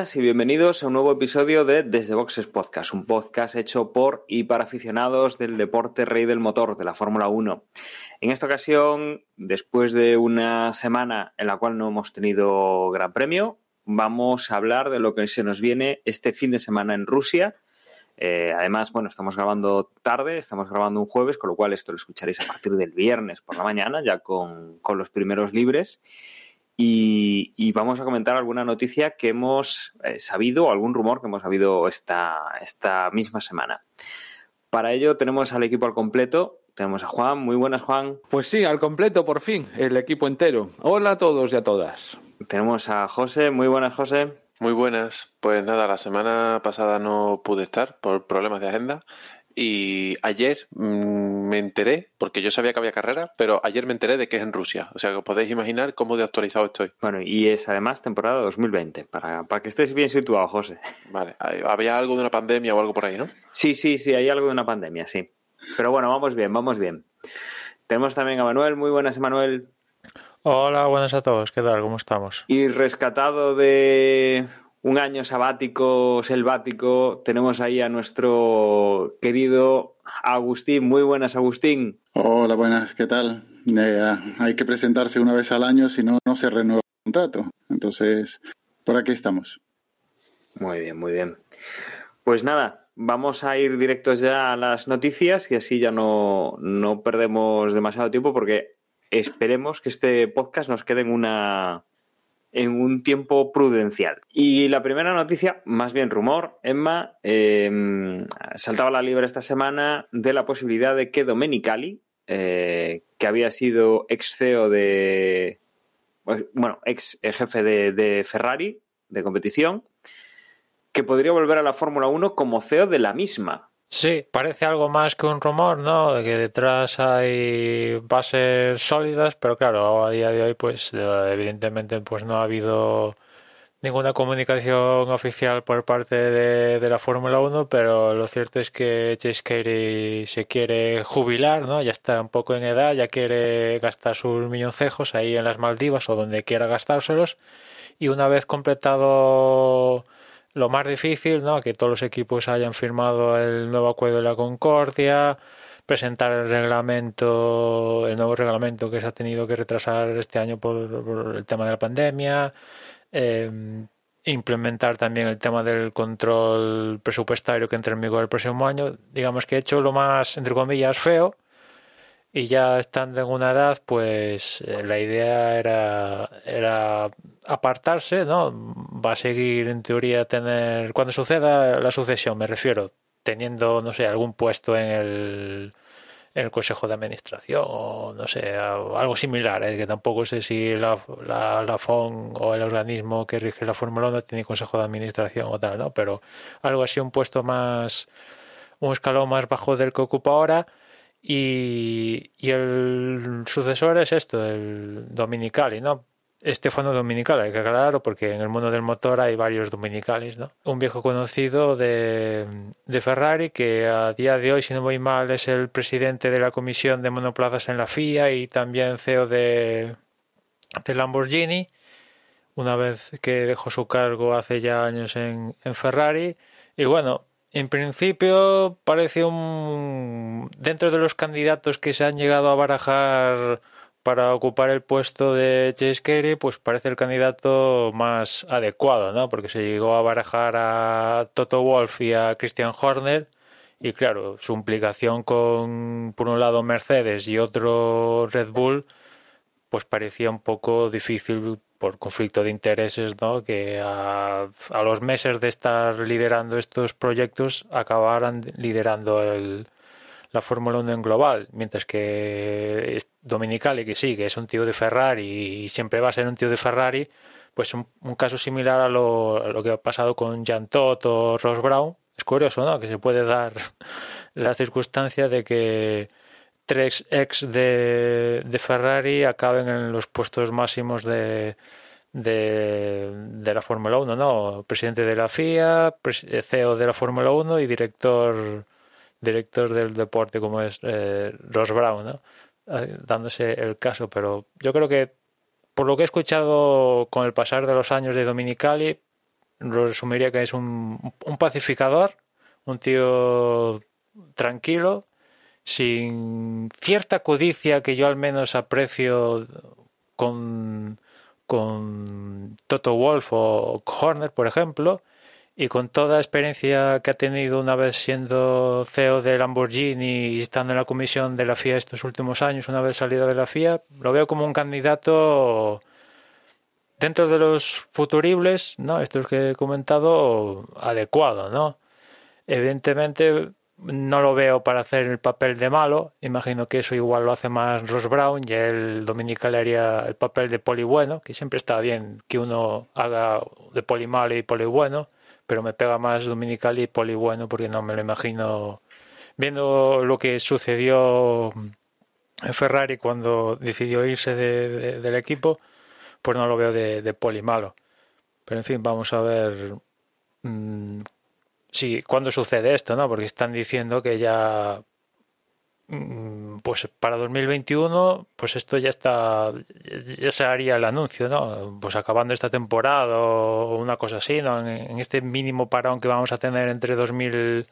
y bienvenidos a un nuevo episodio de Desde Boxes Podcast, un podcast hecho por y para aficionados del deporte rey del motor, de la Fórmula 1. En esta ocasión, después de una semana en la cual no hemos tenido gran premio, vamos a hablar de lo que se nos viene este fin de semana en Rusia. Eh, además, bueno, estamos grabando tarde, estamos grabando un jueves, con lo cual esto lo escucharéis a partir del viernes por la mañana, ya con, con los primeros libres. Y, y, vamos a comentar alguna noticia que hemos eh, sabido o algún rumor que hemos sabido esta, esta misma semana. Para ello tenemos al equipo al completo. Tenemos a Juan. Muy buenas, Juan. Pues sí, al completo, por fin, el equipo entero. Hola a todos y a todas. Tenemos a José. Muy buenas, José. Muy buenas. Pues nada, la semana pasada no pude estar por problemas de agenda y ayer mmm, me enteré, porque yo sabía que había carrera, pero ayer me enteré de que es en Rusia. O sea que os podéis imaginar cómo de actualizado estoy. Bueno, y es además temporada 2020, para, para que estés bien situado, José. Vale, había algo de una pandemia o algo por ahí, ¿no? Sí, sí, sí, hay algo de una pandemia, sí. Pero bueno, vamos bien, vamos bien. Tenemos también a Manuel. Muy buenas, Manuel. Hola, buenas a todos. ¿Qué tal? ¿Cómo estamos? Y rescatado de un año sabático, selvático, tenemos ahí a nuestro querido Agustín. Muy buenas, Agustín. Hola, buenas, ¿qué tal? Eh, hay que presentarse una vez al año, si no, no se renueva el contrato. Entonces, por aquí estamos. Muy bien, muy bien. Pues nada, vamos a ir directos ya a las noticias y así ya no, no perdemos demasiado tiempo porque esperemos que este podcast nos quede en una en un tiempo prudencial. Y la primera noticia, más bien rumor, Emma, eh, saltaba la libre esta semana de la posibilidad de que Domenicali, eh, que había sido ex CEO de. Bueno, ex jefe de, de Ferrari de competición, que podría volver a la Fórmula 1 como CEO de la misma. Sí, parece algo más que un rumor, ¿no? De que detrás hay bases sólidas, pero claro, a día de hoy, pues evidentemente, pues no ha habido ninguna comunicación oficial por parte de, de la Fórmula 1, pero lo cierto es que Chase Carey se quiere jubilar, ¿no? Ya está un poco en edad, ya quiere gastar sus milloncejos ahí en las Maldivas o donde quiera gastárselos, y una vez completado lo más difícil, ¿no? Que todos los equipos hayan firmado el nuevo acuerdo de la Concordia, presentar el reglamento, el nuevo reglamento que se ha tenido que retrasar este año por, el tema de la pandemia, eh, implementar también el tema del control presupuestario que entre en vigor el próximo año. Digamos que he hecho lo más, entre comillas, feo. Y ya estando en una edad, pues eh, la idea era, era apartarse, ¿no? Va a seguir en teoría tener, cuando suceda la sucesión, me refiero, teniendo, no sé, algún puesto en el, en el Consejo de Administración o no sé, algo similar, ¿eh? que tampoco sé si la, la, la FON o el organismo que rige la Fórmula 1 tiene Consejo de Administración o tal, ¿no? Pero algo así, un puesto más, un escalón más bajo del que ocupa ahora. Y, y el sucesor es esto, el Dominicali, ¿no? Estefano Dominicali, hay que aclararlo porque en el mundo del motor hay varios Dominicales, ¿no? Un viejo conocido de, de, Ferrari que a día de hoy, si no voy mal, es el presidente de la comisión de monoplazas en la FIA y también CEO de, de Lamborghini, una vez que dejó su cargo hace ya años en, en Ferrari. Y bueno, en principio parece un... dentro de los candidatos que se han llegado a barajar para ocupar el puesto de Chase Carey, pues parece el candidato más adecuado, ¿no? Porque se llegó a barajar a Toto Wolf y a Christian Horner. Y claro, su implicación con, por un lado, Mercedes y otro Red Bull, pues parecía un poco difícil por conflicto de intereses, ¿no? Que a, a los meses de estar liderando estos proyectos acabaran liderando el, la Fórmula 1 en global, mientras que Dominicali, que sí, que es un tío de Ferrari y siempre va a ser un tío de Ferrari, pues un, caso similar a lo, que ha pasado con Jan Todt o Ross Brown. Es curioso, ¿no? Que se puede dar la circunstancia de que tres ex de, Ferrari acaben en los puestos máximos de, de, la Fórmula 1, ¿no? Presidente de la FIA, CEO de la Fórmula 1 y director, director del deporte como es eh, Ross Brown, ¿no? Eh, dándose el caso, pero yo creo que por lo que he escuchado con el pasar de los años de Dominicali, resumiría que es un, un pacificador, un tío tranquilo, sin cierta codicia que yo al menos aprecio con con Toto Wolf o Horner, por ejemplo, y con toda la experiencia que ha tenido una vez siendo CEO de Lamborghini y estando en la comisión de la FIA estos últimos años, una vez salida de la FIA, lo veo como un candidato dentro de los futuribles, ¿no? Estos que he comentado, adecuado, ¿no? Evidentemente, no lo veo para hacer el papel de malo. Imagino que eso igual lo hace más Ross Brown y el Dominical haría el papel de poli bueno, que siempre está bien que uno haga de poli malo y poli bueno, pero me pega más Dominical y poli bueno porque no me lo imagino viendo lo que sucedió en Ferrari cuando decidió irse del equipo, pues no lo veo de, poli malo. Pero en fin, vamos a ver mm, sí, ¿cuándo sucede esto? no Porque están diciendo que ya pues para 2021 pues esto ya está ya se haría el anuncio no pues acabando esta temporada o una cosa así no en, este mínimo parón que vamos a tener entre 2000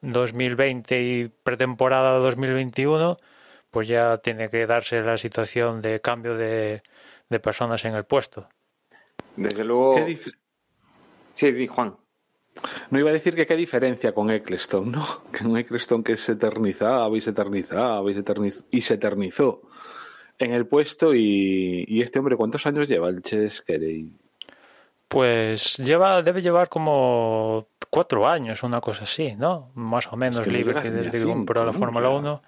2020 y pretemporada 2021 pues ya tiene que darse la situación de cambio de, de personas en el puesto. Desde luego sí Juan no iba a decir que qué diferencia con Eccleston, ¿no? Que un Eccleston que se eternizaba y se eternizaba y se, y se eternizó en el puesto y, este hombre, ¿cuántos años lleva el Ches Pues lleva, debe llevar como cuatro años, una cosa así, ¿no? Más o menos Liberty desde que compró la Fórmula 1,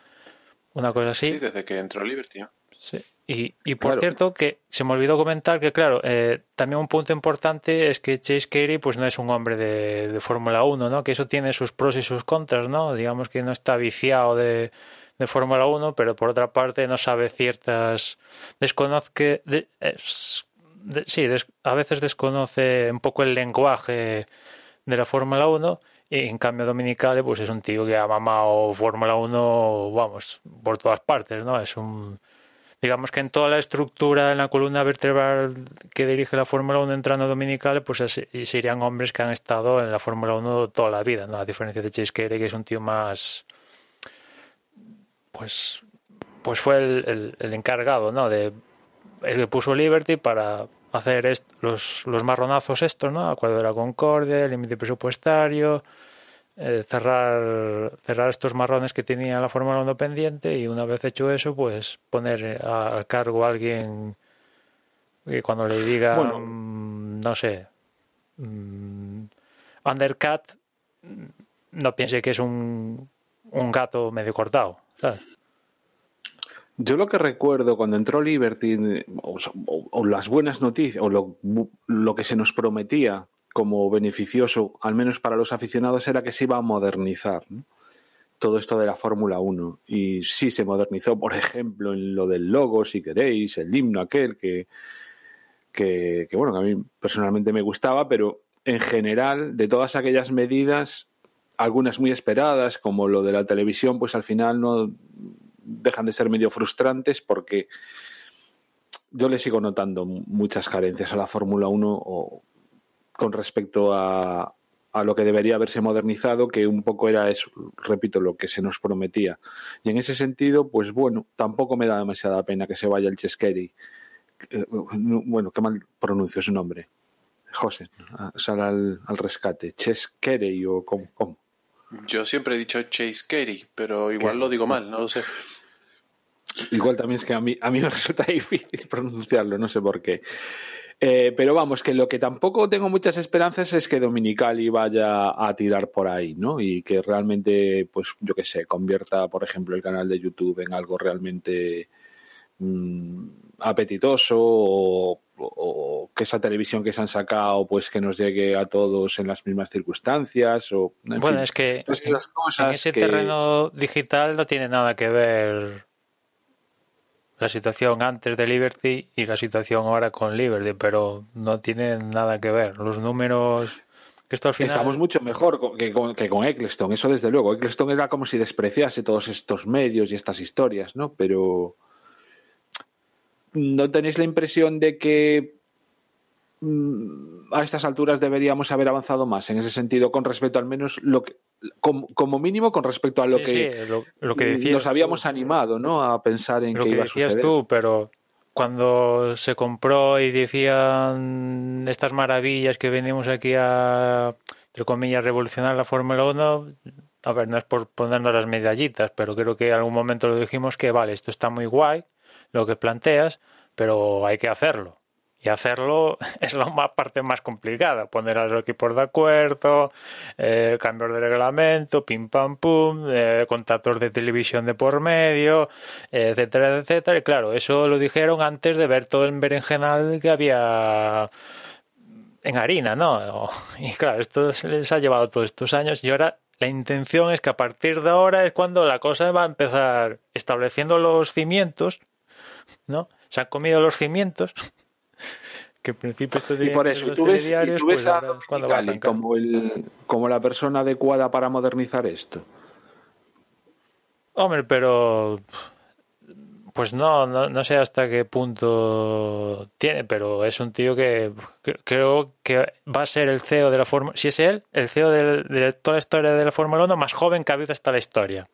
una cosa así. Sí, desde que entró Liberty. Sí. Y, y por cierto, que se me olvidó comentar que, claro, eh, también un punto importante es que Chase Carey pues no es un hombre de, de Fórmula 1, ¿no? Que eso tiene sus pros y sus contras, ¿no? Digamos que no está viciado de, de Fórmula 1, pero por otra parte no sabe ciertas... Desconoce... De, sí, a veces desconoce un poco el lenguaje de la Fórmula 1 y en cambio Dominicale pues es un tío que ha mamado Fórmula 1, vamos, por todas partes, ¿no? Es un digamos que en toda la estructura, en la columna vertebral que dirige la Fórmula 1 entrando dominical, pues serían hombres que han estado en la Fórmula 1 toda la vida, ¿no? A diferencia de Chase Carey, que es un tío más. Pues. Pues fue el, el, encargado, ¿no? De. El que puso Liberty para hacer los, los marronazos estos, ¿no? Acuerdo de la Concordia, límite presupuestario eh, cerrar, cerrar estos marrones que tenía la Fórmula 1 pendiente y una vez hecho eso, pues poner al cargo a alguien que cuando le diga, mm, no sé, um, undercut, no piense que es un, un gato medio cortado. Yo lo que recuerdo cuando entró Liberty, o, las buenas noticias, o lo, lo, que se nos prometía como beneficioso, al menos para los aficionados, era que se iba a modernizar todo esto de la Fórmula 1. Y sí se modernizó, por ejemplo, en lo del logo, si queréis, el himno aquel que, que, bueno, que a mí personalmente me gustaba, pero en general, de todas aquellas medidas, algunas muy esperadas, como lo de la televisión, pues al final no dejan de ser medio frustrantes porque yo le sigo notando muchas carencias a la Fórmula 1 o con respecto a, a lo que debería haberse modernizado, que un poco era eso, repito, lo que se nos prometía. Y en ese sentido, pues bueno, tampoco me da demasiada pena que se vaya el Cheskeri. Eh, bueno, qué mal pronuncio su nombre. José, sal al, rescate. Cheskeri o cómo, Yo siempre he dicho Chase pero igual lo digo mal, no lo sé. Igual también es que a mí, a mí me resulta difícil pronunciarlo, no sé por qué. Eh, pero vamos, que lo que tampoco tengo muchas esperanzas es que Dominicali vaya a tirar por ahí, ¿no? Y que realmente, pues yo qué sé, convierta, por ejemplo, el canal de YouTube en algo realmente mm, apetitoso o, o, que esa televisión que se han sacado pues que nos llegue a todos en las mismas circunstancias o bueno es que en, ese terreno digital no tiene nada que ver la situación antes de Liberty y la situación ahora con Liberty pero no tiene nada que ver los números esto al final... Estamos mucho mejor que con, que con Eccleston, eso desde luego. Eccleston era como si despreciase todos estos medios y estas historias, ¿no? Pero ¿no tenéis la impresión de que mm, a estas alturas deberíamos haber avanzado más en ese sentido con respecto al menos lo que como, mínimo con respecto a lo que, lo, que nos habíamos animado ¿no? a pensar en lo que, que iba decías a suceder. tú pero cuando se compró y decían estas maravillas que venimos aquí a entre comillas revolucionar la Fórmula 1 a ver no es por ponernos las medallitas pero creo que en algún momento lo dijimos que vale esto está muy guay lo que planteas, pero hay que hacerlo. Y hacerlo es la parte más complicada, poner a los equipos de acuerdo, eh, cambios de reglamento, pim pam pum, eh, contratos de televisión de por medio, etcétera, etcétera. Y claro, eso lo dijeron antes de ver todo el berenjenal que había en harina, ¿no? Y claro, esto les ha llevado todos estos años y ahora la intención es que a partir de ahora es cuando la cosa va a empezar estableciendo los cimientos ¿no? Se han comido los cimientos. Que en principio esto y por eso, tú ves, tú ves a como, el, como la persona adecuada para modernizar esto. Hombre, pero pues no, no, no, sé hasta qué punto tiene, pero es un tío que creo que va a ser el CEO de la Fórmula... Si es él, el CEO de, de, toda la historia de la Fórmula 1 más joven que ha habido hasta la historia.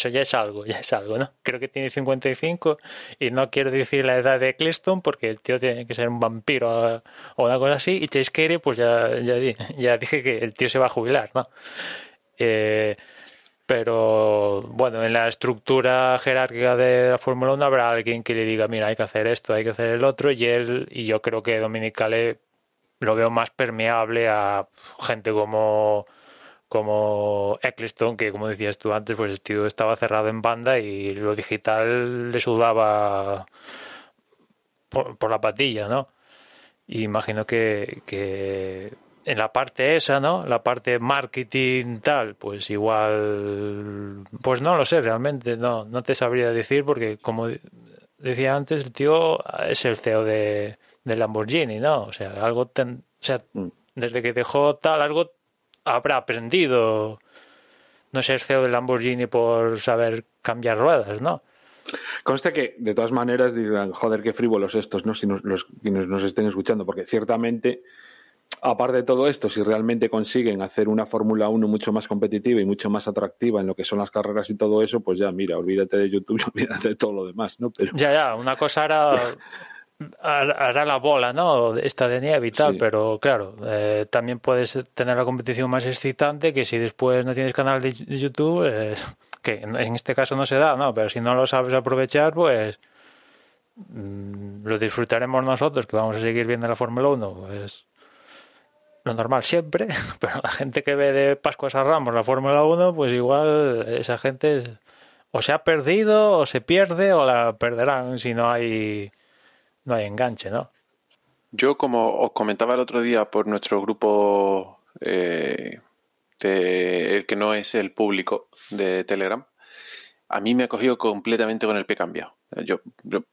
Eso ya es algo, ya es algo, ¿no? Creo que tiene 55 y no quiero decir la edad de Eccleston porque el tío tiene que ser un vampiro o una cosa así. Y Chase Carey, pues ya, ya, ya dije que el tío se va a jubilar, ¿no? Eh, pero bueno, en la estructura jerárquica de la Fórmula 1 habrá alguien que le diga, mira, hay que hacer esto, hay que hacer el otro, y él, y yo creo que Dominicale lo veo más permeable a gente como como Eccleston, que como decías tú antes, pues el tío estaba cerrado en banda y lo digital le sudaba por, la patilla, ¿no? Y imagino que, que en la parte esa, ¿no? La parte marketing tal, pues igual, pues no lo sé realmente, no, no te sabría decir porque como decía antes, el tío es el CEO de, de Lamborghini, ¿no? O sea, algo, ten, o sea, mm. desde que dejó tal, algo habrá aprendido no ser CEO de Lamborghini por saber cambiar ruedas, ¿no? Consta que, de todas maneras, dirán, joder, qué frívolos estos, ¿no? Si nos, los, quienes nos estén escuchando, porque ciertamente, aparte de todo esto, si realmente consiguen hacer una Fórmula 1 mucho más competitiva y mucho más atractiva en lo que son las carreras y todo eso, pues ya, mira, olvídate de YouTube y olvídate de todo lo demás, ¿no? Pero... Ya, ya, una cosa era hará la bola, ¿no? Esta de nieve y tal, pero claro, eh, también puedes tener la competición más excitante que si después no tienes canal de YouTube, eh, que en este caso no se da, ¿no? Pero si no lo sabes aprovechar, pues mm, lo disfrutaremos nosotros, que vamos a seguir viendo la Fórmula 1, pues lo normal siempre, pero la gente que ve de Pascuas a Ramos la Fórmula 1, pues igual esa gente o se ha perdido o se pierde o la perderán si no hay no hay enganche, ¿no? Yo, como os comentaba el otro día por nuestro grupo, eh, el que no es el público de Telegram, a mí me ha cogido completamente con el pie cambiado. Yo,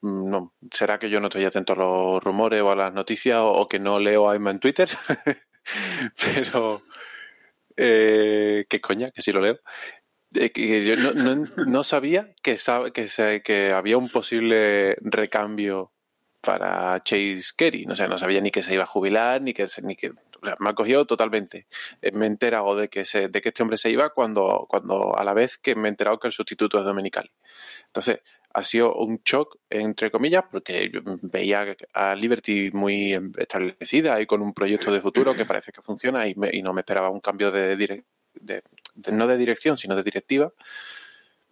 no, será que yo no estoy atento a los rumores o a las noticias o, que no leo a Emma en Twitter, pero eh, qué coña, que sí lo leo. Eh, que yo no, sabía que, que, que había un posible recambio para Chase Kerry. No sé, no sabía ni que se iba a jubilar, ni que, ni que me ha cogido totalmente. Eh, me he enterado de que, de que este hombre se iba cuando, cuando a la vez que me he enterado que el sustituto es Dominical. Entonces, ha sido un shock, entre comillas, porque veía a Liberty muy establecida y con un proyecto de futuro que parece que funciona y, no me esperaba un cambio de, de, no de dirección, sino de directiva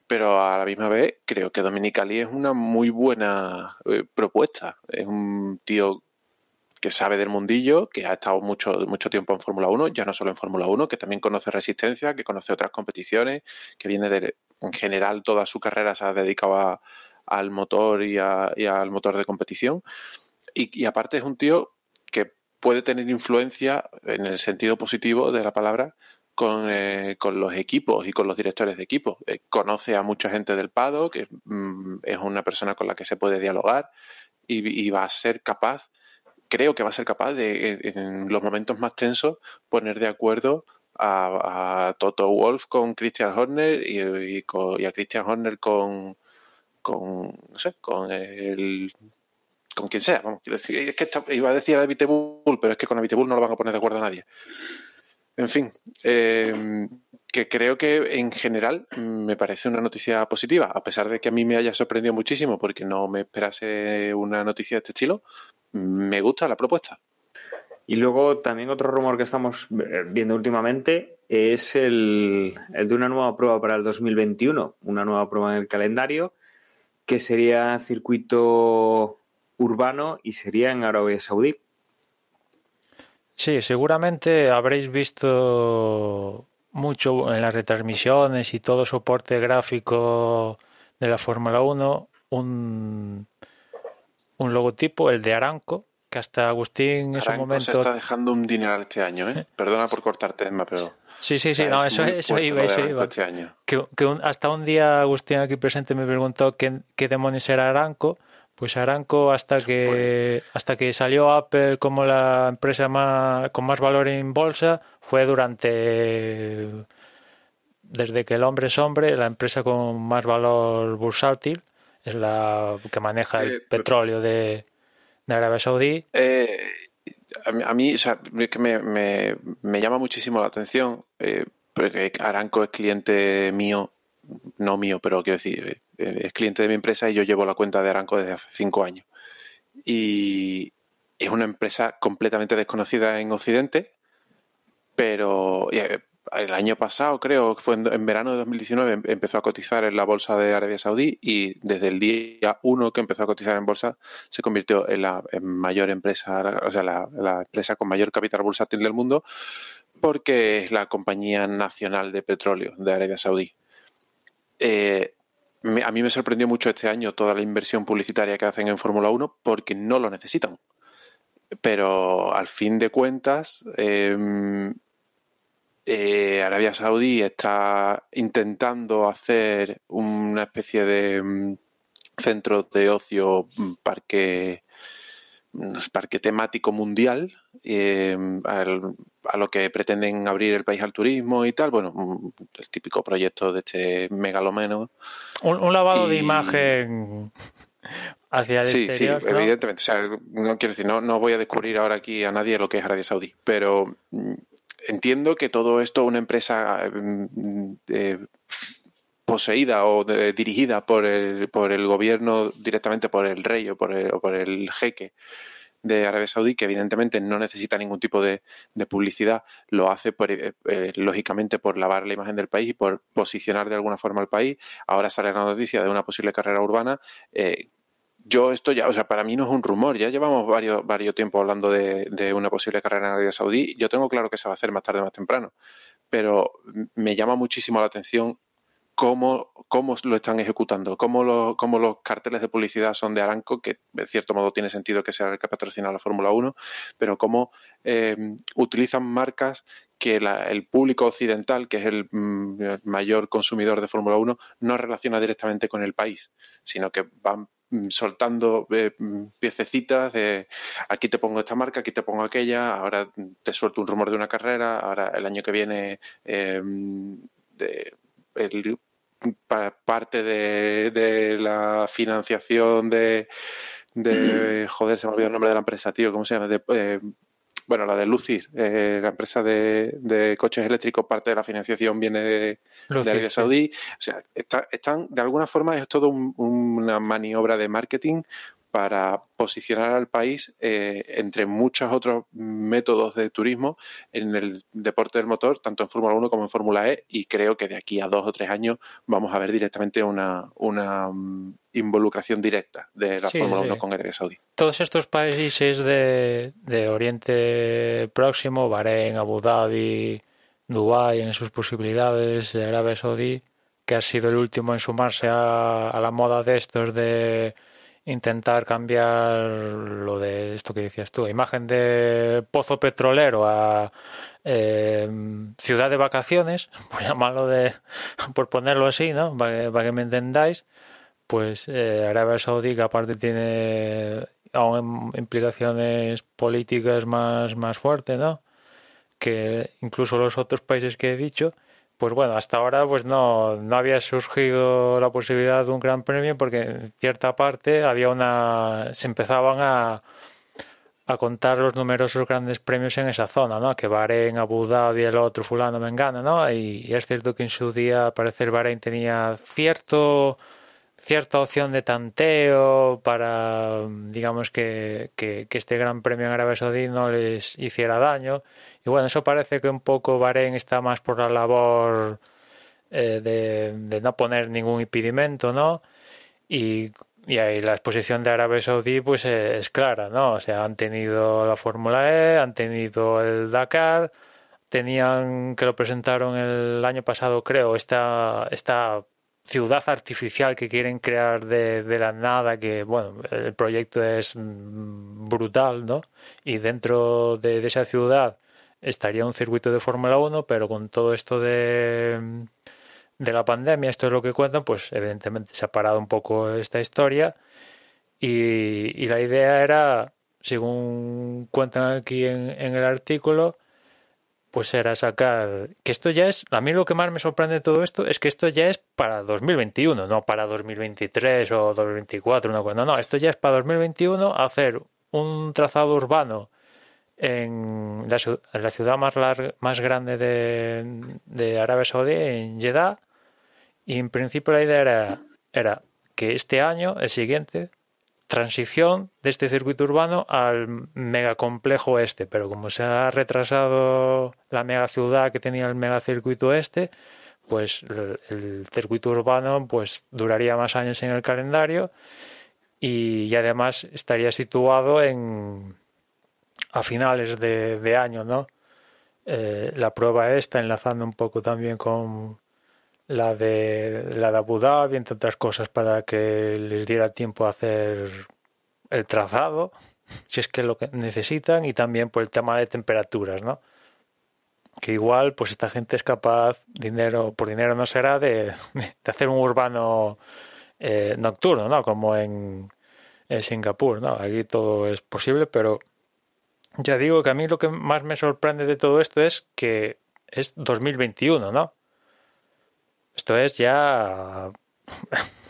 pero a la misma vez creo que Dominicali es una muy buena eh, propuesta. Es un tío que sabe del mundillo, que ha estado mucho, mucho tiempo en Fórmula 1, ya no solo en Fórmula 1, que también conoce resistencia, que conoce otras competiciones, que viene de, en general, toda su carrera se ha dedicado a, al motor y, al motor de competición. Y, aparte es un tío que puede tener influencia en el sentido positivo de la palabra con, eh, los equipos y con los directores de equipo. Eh, conoce a mucha gente del PADO, que mm, es una persona con la que se puede dialogar y, va a ser capaz, creo que va a ser capaz de, en los momentos más tensos, poner de acuerdo a, Toto Wolf con Christian Horner y, a Christian Horner con, con, no sé, con el con quien sea, vamos, quiero decir, es que iba a decir a Bull, pero es que con Bull no lo van a poner de acuerdo a nadie. En fin, eh, que creo que en general me parece una noticia positiva, a pesar de que a mí me haya sorprendido muchísimo porque no me esperase una noticia de este estilo, me gusta la propuesta. Y luego también otro rumor que estamos viendo últimamente es el, el, de una nueva prueba para el 2021, una nueva prueba en el calendario, que sería circuito urbano y sería en Arabia Saudí. Sí, seguramente habréis visto mucho en las retransmisiones y todo soporte gráfico de la Fórmula 1 un, un logotipo, el de Aranco, que hasta Agustín en su momento... se está dejando un dinero este año, ¿eh? Perdona por cortarte, Emma, pero... Sí, sí, sí, no, eso, eso iba, eso iba. Este año. Que, hasta un día Agustín aquí presente me preguntó qué, qué demonios era Aranco pues Aranco hasta que pues hasta que salió Apple como la empresa más con más valor en bolsa fue durante desde que el hombre es hombre la empresa con más valor bursátil es la que maneja el eh, petróleo de, Arabia Saudí. Eh, a mí, o sea, me, me, me, llama muchísimo la atención eh, porque Aranco es cliente mío no mío, pero quiero decir, es cliente de mi empresa y yo llevo la cuenta de Aranco desde hace cinco años. Y es una empresa completamente desconocida en Occidente, pero eh, el año pasado, creo fue en, verano de 2019, em, empezó a cotizar en la bolsa de Arabia Saudí y desde el día uno que empezó a cotizar en bolsa se convirtió en la mayor empresa, o sea, la empresa con mayor capital bursátil del mundo porque es la compañía nacional de petróleo de Arabia Saudí. Eh, a mí me sorprendió mucho este año toda la inversión publicitaria que hacen en Fórmula 1 porque no lo necesitan. Pero al fin de cuentas, em, eh, Arabia Saudí está intentando hacer una especie de mm, centro de ocio, mm, parque parque temático mundial eh, a lo que pretenden abrir el país al turismo y tal. Bueno, el típico proyecto de este megalomeno. Un, lavado de imagen hacia el sí, Sí, evidentemente. O sea, no quiero decir, no, no voy a descubrir ahora aquí a nadie lo que es Arabia Saudí, pero mm, entiendo que todo esto, una empresa mm, eh, poseída o dirigida por el, por el gobierno directamente por el rey o por el, o por el jeque de Arabia Saudí, que evidentemente no necesita ningún tipo de, publicidad, lo hace eh, eh, lógicamente por lavar la imagen del país y por posicionar de alguna forma al país. Ahora sale la noticia de una posible carrera urbana. Eh, yo esto ya, o sea, para mí no es un rumor, ya llevamos varios, varios tiempo hablando de, de, una posible carrera en Arabia Saudí. Yo tengo claro que se va a hacer más tarde o más temprano, pero me llama muchísimo la atención cómo, cómo lo están ejecutando, cómo, lo, cómo, los carteles de publicidad son de Aranco, que de cierto modo tiene sentido que sea el que patrocina la Fórmula 1, pero cómo eh, utilizan marcas que el público occidental, que es mm, el mayor consumidor de Fórmula 1, no relaciona directamente con el país, sino que van mm, soltando eh, mm, piececitas de aquí te pongo esta marca, aquí te pongo aquella, ahora te suelto un rumor de una carrera, ahora el año que viene eh, el, parte de, la financiación de, de, joder, se me olvidó el nombre de la empresa, tío, ¿cómo se llama? De, eh, bueno, la de Lucid, eh, la empresa de, coches eléctricos, parte de la financiación viene de, Arabia Saudí. O sea, están, de alguna forma, es todo una maniobra de marketing para posicionar al país eh, entre muchos otros métodos de turismo en el deporte del motor, tanto en Fórmula 1 como en Fórmula E, y creo que de aquí a dos o tres años vamos a ver directamente una, una mm, involucración directa de la Fórmula 1 con Arabia Saudí. Todos estos países de, de Oriente Próximo, Bahrein, Abu Dhabi, Dubái, en sus posibilidades, Arabia Saudí, que ha sido el último en sumarse a, a la moda de estos de intentar cambiar lo de esto que decías tú, imagen de pozo petrolero a eh, ciudad de vacaciones, por llamarlo de, por ponerlo así, ¿no? Para que, me entendáis, pues eh, Arabia Saudí, que aparte tiene aún implicaciones políticas más, más fuertes, ¿no? Que incluso los otros países que he dicho, pues bueno, hasta ahora pues no, no había surgido la posibilidad de un gran premio porque en cierta parte había una se empezaban a, a contar los numerosos grandes premios en esa zona, ¿no? Que Bahrein, Abu Dhabi, el otro fulano me engana, ¿no? Y, es cierto que en su día, parecer Bahrein tenía cierto cierta opción de tanteo para, digamos, que, que, este gran premio en Arabia Saudí no les hiciera daño. Y bueno, eso parece que un poco Bahrein está más por la labor eh, de, no poner ningún impedimento, ¿no? Y, y ahí la exposición de Arabia Saudí pues es clara, ¿no? O sea, han tenido la Fórmula E, han tenido el Dakar, tenían que lo presentaron el año pasado, creo, esta, esta ciudad artificial que quieren crear de, de, la nada, que bueno, el proyecto es brutal, ¿no? Y dentro de, esa ciudad estaría un circuito de Fórmula 1, pero con todo esto de, de la pandemia, esto es lo que cuentan, pues evidentemente se ha parado un poco esta historia y, la idea era, según cuentan aquí en el artículo, pues era sacar que esto ya es a mí lo que más me sorprende de todo esto es que esto ya es para 2021 no para 2023 o 2024 no no no esto ya es para 2021 hacer un trazado urbano en la, en la ciudad más larga, más grande de, de, Arabia Saudí en Jeddah y en principio la idea era, era que este año el siguiente transición de este circuito urbano al megacomplejo este, pero como se ha retrasado la megaciudad que tenía el megacircuito este, pues el, circuito urbano pues duraría más años en el calendario y, además estaría situado en a finales de, año, ¿no? Eh, la prueba esta, enlazando un poco también con, la de la de Abu Dhabi, entre otras cosas, para que les diera tiempo a hacer el trazado, si es que lo que necesitan, y también por el tema de temperaturas, ¿no? Que igual, pues esta gente es capaz, dinero, por dinero no será, de, de hacer un urbano eh, nocturno, ¿no? Como en, en Singapur, ¿no? Aquí todo es posible, pero ya digo que a mí lo que más me sorprende de todo esto es que es 2021, ¿no? Esto es ya.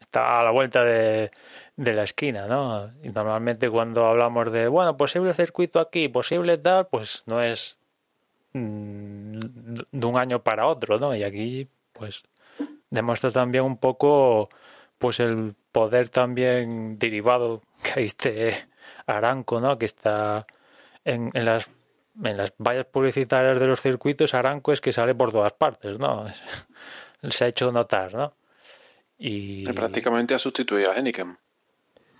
está a la vuelta de, de la esquina, ¿no? Y normalmente cuando hablamos de, bueno, posible circuito aquí, posible tal, pues no es mm, de un año para otro, ¿no? Y aquí, pues, demuestra también un poco, pues, el poder también derivado que hay este Aranco, ¿no? Que está en, en las en las vallas publicitarias de los circuitos, Aranco es que sale por todas partes, ¿no? Se ha hecho notar, ¿no? Y prácticamente ha sustituido a Heineken.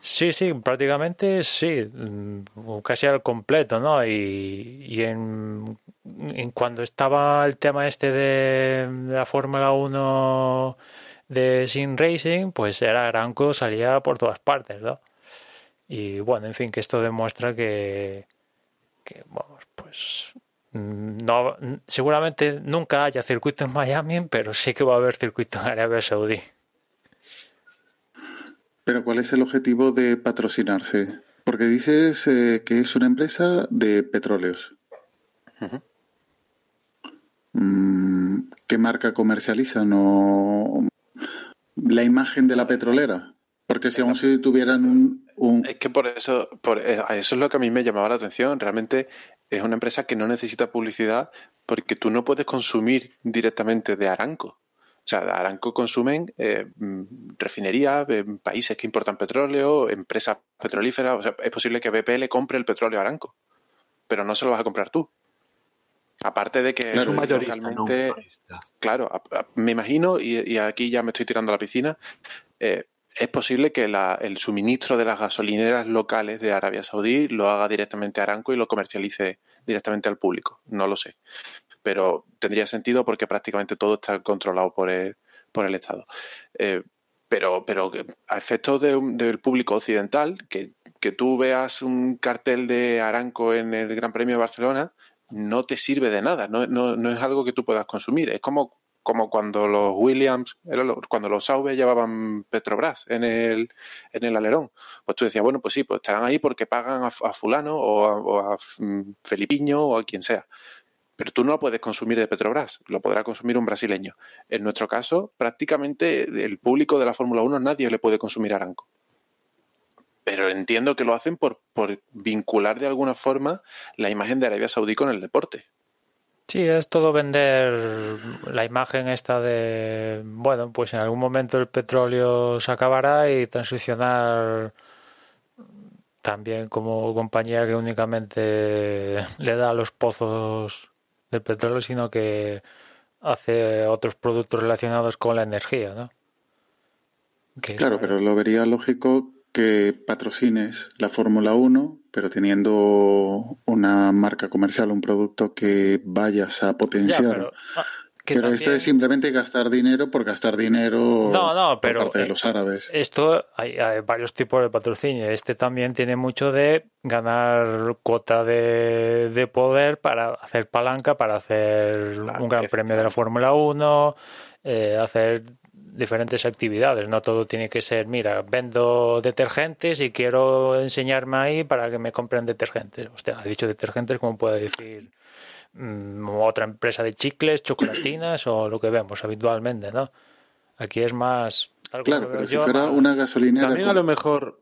Sí, sí, prácticamente sí, mm, casi al completo, ¿no? Y, y en, en, cuando estaba el tema este de la Fórmula 1 de Sin Racing, pues era Aranco, salía por todas partes, ¿no? Y bueno, en fin, que esto demuestra que, que bueno, pues no, seguramente nunca haya circuito en Miami, pero sí que va a haber circuito en Arabia Saudí. Pero ¿cuál es el objetivo de patrocinarse? Porque dices eh, que es una empresa de petróleos. Mm, ¿Qué marca comercializa? ¿No? La imagen de la petrolera. Porque si aún si tuvieran un, un... Es que por eso, por eh, eso es lo que a mí me llamaba la atención. Realmente es una empresa que no necesita publicidad porque tú no puedes consumir directamente de Aranco. O sea, de Aranco consumen eh, mm, refinerías, eh, países que importan petróleo, empresas petrolíferas. O sea, es posible que BP le compre el petróleo a Aranco, pero no se lo vas a comprar tú. Aparte de que es un mayorista, claro, me imagino, y, aquí ya me estoy tirando a la piscina, eh, es posible que el suministro de las gasolineras locales de Arabia Saudí lo haga directamente Aranco y lo comercialice directamente al público. No lo sé. Pero tendría sentido porque prácticamente todo está controlado por el, por el Estado. Eh, pero, pero a efectos de, del público occidental, que, que tú veas un cartel de Aranco en el Gran Premio de Barcelona, no te sirve de nada, no, no, no es algo que tú puedas consumir. Es como, como cuando los Williams, cuando los Sauber llevaban Petrobras en el, en el alerón. Pues tú decías, bueno, pues sí, pues estarán ahí porque pagan a, fulano o a, o a Felipiño o a quien sea pero tú no puedes consumir de Petrobras, lo podrá consumir un brasileño. En nuestro caso, prácticamente el público de la Fórmula 1 nadie le puede consumir Aranco. Pero entiendo que lo hacen por, por vincular de alguna forma la imagen de Arabia Saudí con el deporte. Sí, es todo vender la imagen esta de, bueno, pues en algún momento el petróleo se acabará y transicionar también como compañía que únicamente le da los pozos del petróleo, sino que hace otros productos relacionados con la energía, ¿no? claro, pero lo vería lógico que patrocines la Fórmula 1, pero teniendo una marca comercial, un producto que vayas a potenciar. Ah, pero esto es simplemente gastar dinero por gastar dinero no, no, pero por parte de los árabes. Esto hay, varios tipos de patrocinio. Este también tiene mucho de ganar cuota de, poder para hacer palanca, para hacer un gran premio de la Fórmula 1, eh, hacer diferentes actividades. No todo tiene que ser, mira, vendo detergentes y quiero enseñarme ahí para que me compren detergentes. Usted ha dicho detergentes, como puede decir Mm, otra empresa de chicles, chocolatinas o lo que vemos habitualmente, ¿no? Aquí es más... Claro, pero si fuera una gasolinera... También a lo mejor...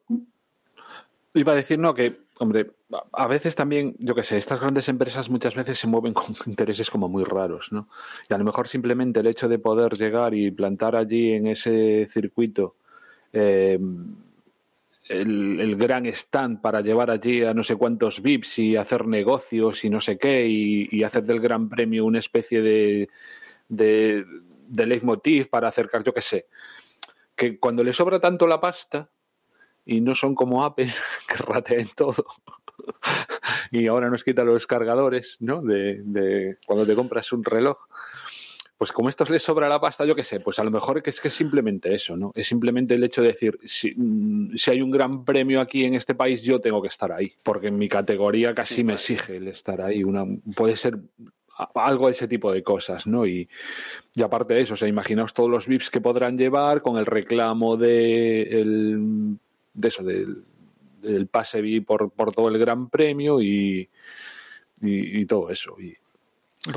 Iba a decir, no, que, hombre, a veces también, yo qué sé, estas grandes empresas muchas veces se mueven con intereses como muy raros, ¿no? Y a lo mejor simplemente el hecho de poder llegar y plantar allí en ese circuito eh, el, gran stand para llevar allí a no sé cuántos VIPs y hacer negocios y no sé qué y, hacer del Gran Premio una especie de, de, de leitmotiv para acercar, yo qué sé, que cuando le sobra tanto la pasta y no son como Apple que rateen todo y ahora nos quita los cargadores, ¿no? De, de cuando te compras un reloj pues como esto les sobra la pasta, yo qué sé, pues a lo mejor es que es simplemente eso, ¿no? Es simplemente el hecho de decir, mm, si, hay un gran premio aquí en este país, yo tengo que estar ahí, porque en mi categoría casi me exige el estar ahí. Una, puede ser algo de ese tipo de cosas, ¿no? Y, y aparte de eso, o sea, imaginaos todos los VIPs que podrán llevar con el reclamo de, el, de eso, del, del pase por, por todo el gran premio y, y, y todo eso. Y,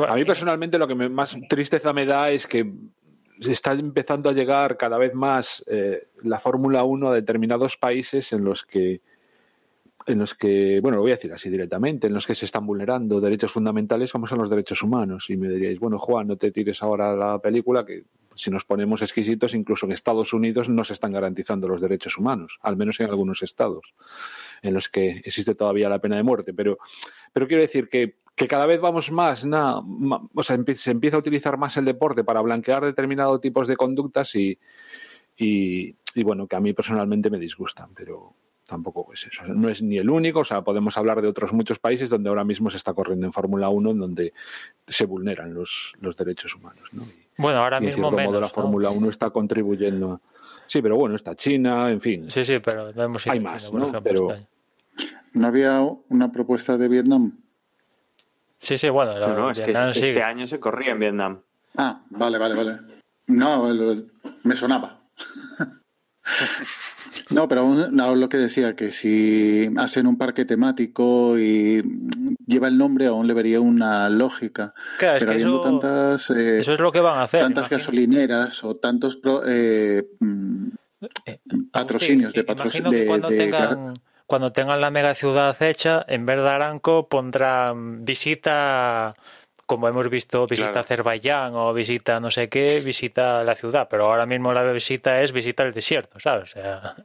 a mí personalmente lo que más tristeza me da es que está empezando a llegar cada vez más eh, la Fórmula 1 a determinados países en los que en los que, bueno, lo voy a decir así directamente, en los que se están vulnerando derechos fundamentales como son los derechos humanos. Y me diríais, bueno, Juan, no te tires ahora la película, que si nos ponemos exquisitos, incluso en Estados Unidos no se están garantizando los derechos humanos, al menos en algunos estados en los que existe todavía la pena de muerte. Pero, pero quiero decir que que cada vez vamos más, o sea, se empieza a utilizar más el deporte para blanquear determinados tipos de conductas y, y, bueno, que a mí personalmente me disgustan, pero tampoco es eso. No es ni el único, o sea, podemos hablar de otros muchos países donde ahora mismo se está corriendo en Fórmula 1, en donde se vulneran los, los derechos humanos. ¿no? Bueno, ahora mismo menos, la Fórmula 1 está contribuyendo. Sí, pero bueno, está China, en fin. Sí, sí, pero hay más, ¿no? pero... ¿No había una propuesta de Vietnam? Sí, sí, bueno. no, es que este año se corría en Vietnam. Ah, vale, vale, vale. No, me sonaba. No, pero no, lo que decía, que si hacen un parque temático y lleva el nombre, aún le vería una lógica. Claro, pero habiendo eso, tantas. Eh, eso es lo que van a hacer. Tantas gasolineras o tantos eh, mm, eh, patrocinios de patrocinios. Cuando tengan cuando tengan la mega ciudad hecha, en vez de Aranco pondrán visita, como hemos visto, visita Azerbaiyán o visita no sé qué, visita la ciudad, pero ahora mismo la visita es visita el desierto, ¿sabes? O sea,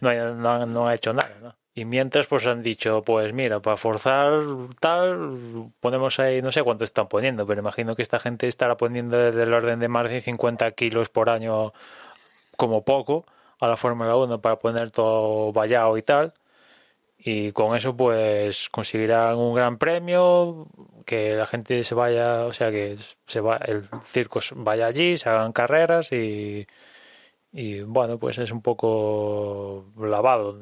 no, no, ha hecho nada, ¿no? Y mientras pues han dicho, pues mira, para forzar tal, ponemos ahí, no sé cuánto están poniendo, pero imagino que esta gente estará poniendo desde el orden de más de 50 kilos por año como poco a la Fórmula 1 para poner todo vallado y tal y con eso pues conseguirán un gran premio que la gente se vaya, o sea, que se va, el circo vaya allí, se hagan carreras y, y bueno, pues es un poco lavado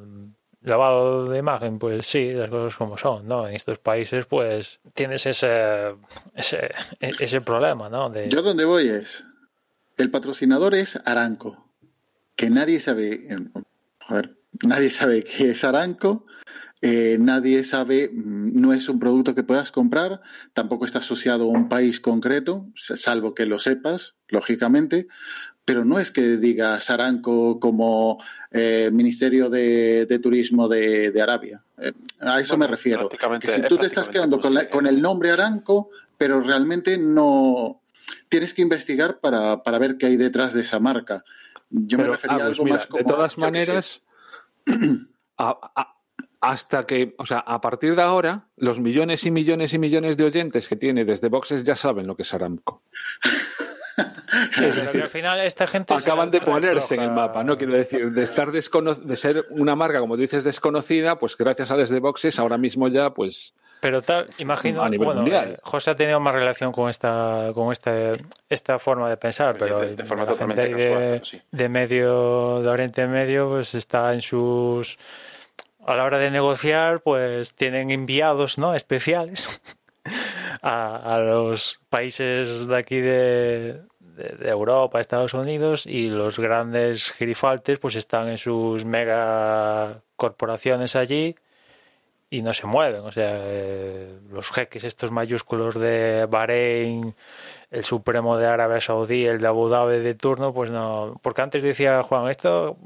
lavado de imagen, pues sí, las cosas como son, ¿no? En estos países, pues tienes ese, ese, ese problema, ¿no? Yo donde voy es, el patrocinador es Aranco, que nadie sabe, nadie sabe qué es Aranco, eh, nadie sabe, mm, no es un producto que puedas comprar, tampoco está asociado a un país concreto, salvo que lo sepas, lógicamente, pero no es que diga Aranco como eh, Ministerio de, Turismo de, Arabia. Eh, a eso me refiero. Que si tú te estás quedando con, el nombre Aranco, pero realmente no tienes que investigar para, ver qué hay detrás de esa marca. Yo me refería a pues algo más como. De todas maneras, hasta que, o sea, a partir de ahora, los millones y millones y millones de oyentes que tiene desde Boxes ya saben lo que es Aramco. Sí, al final esta gente acaban de ponerse en el mapa, no quiero decir de estar de ser una marca como tú dices desconocida, pues gracias a desde boxes ahora mismo ya pues pero tal, imagino, a nivel mundial. Eh, José ha tenido más relación con esta con este, esta forma de pensar, pero de, forma totalmente de, de medio de Oriente Medio pues está en sus a la hora de negociar pues tienen enviados, ¿no? especiales a, los países de aquí de, de, Europa, Estados Unidos y los grandes girifaltes pues están en sus mega corporaciones allí y no se mueven. O sea, eh, los jeques estos mayúsculos de Bahrein, el Supremo de Arabia Saudí, el de Abu Dhabi de turno, pues no. Porque antes decía Juan, esto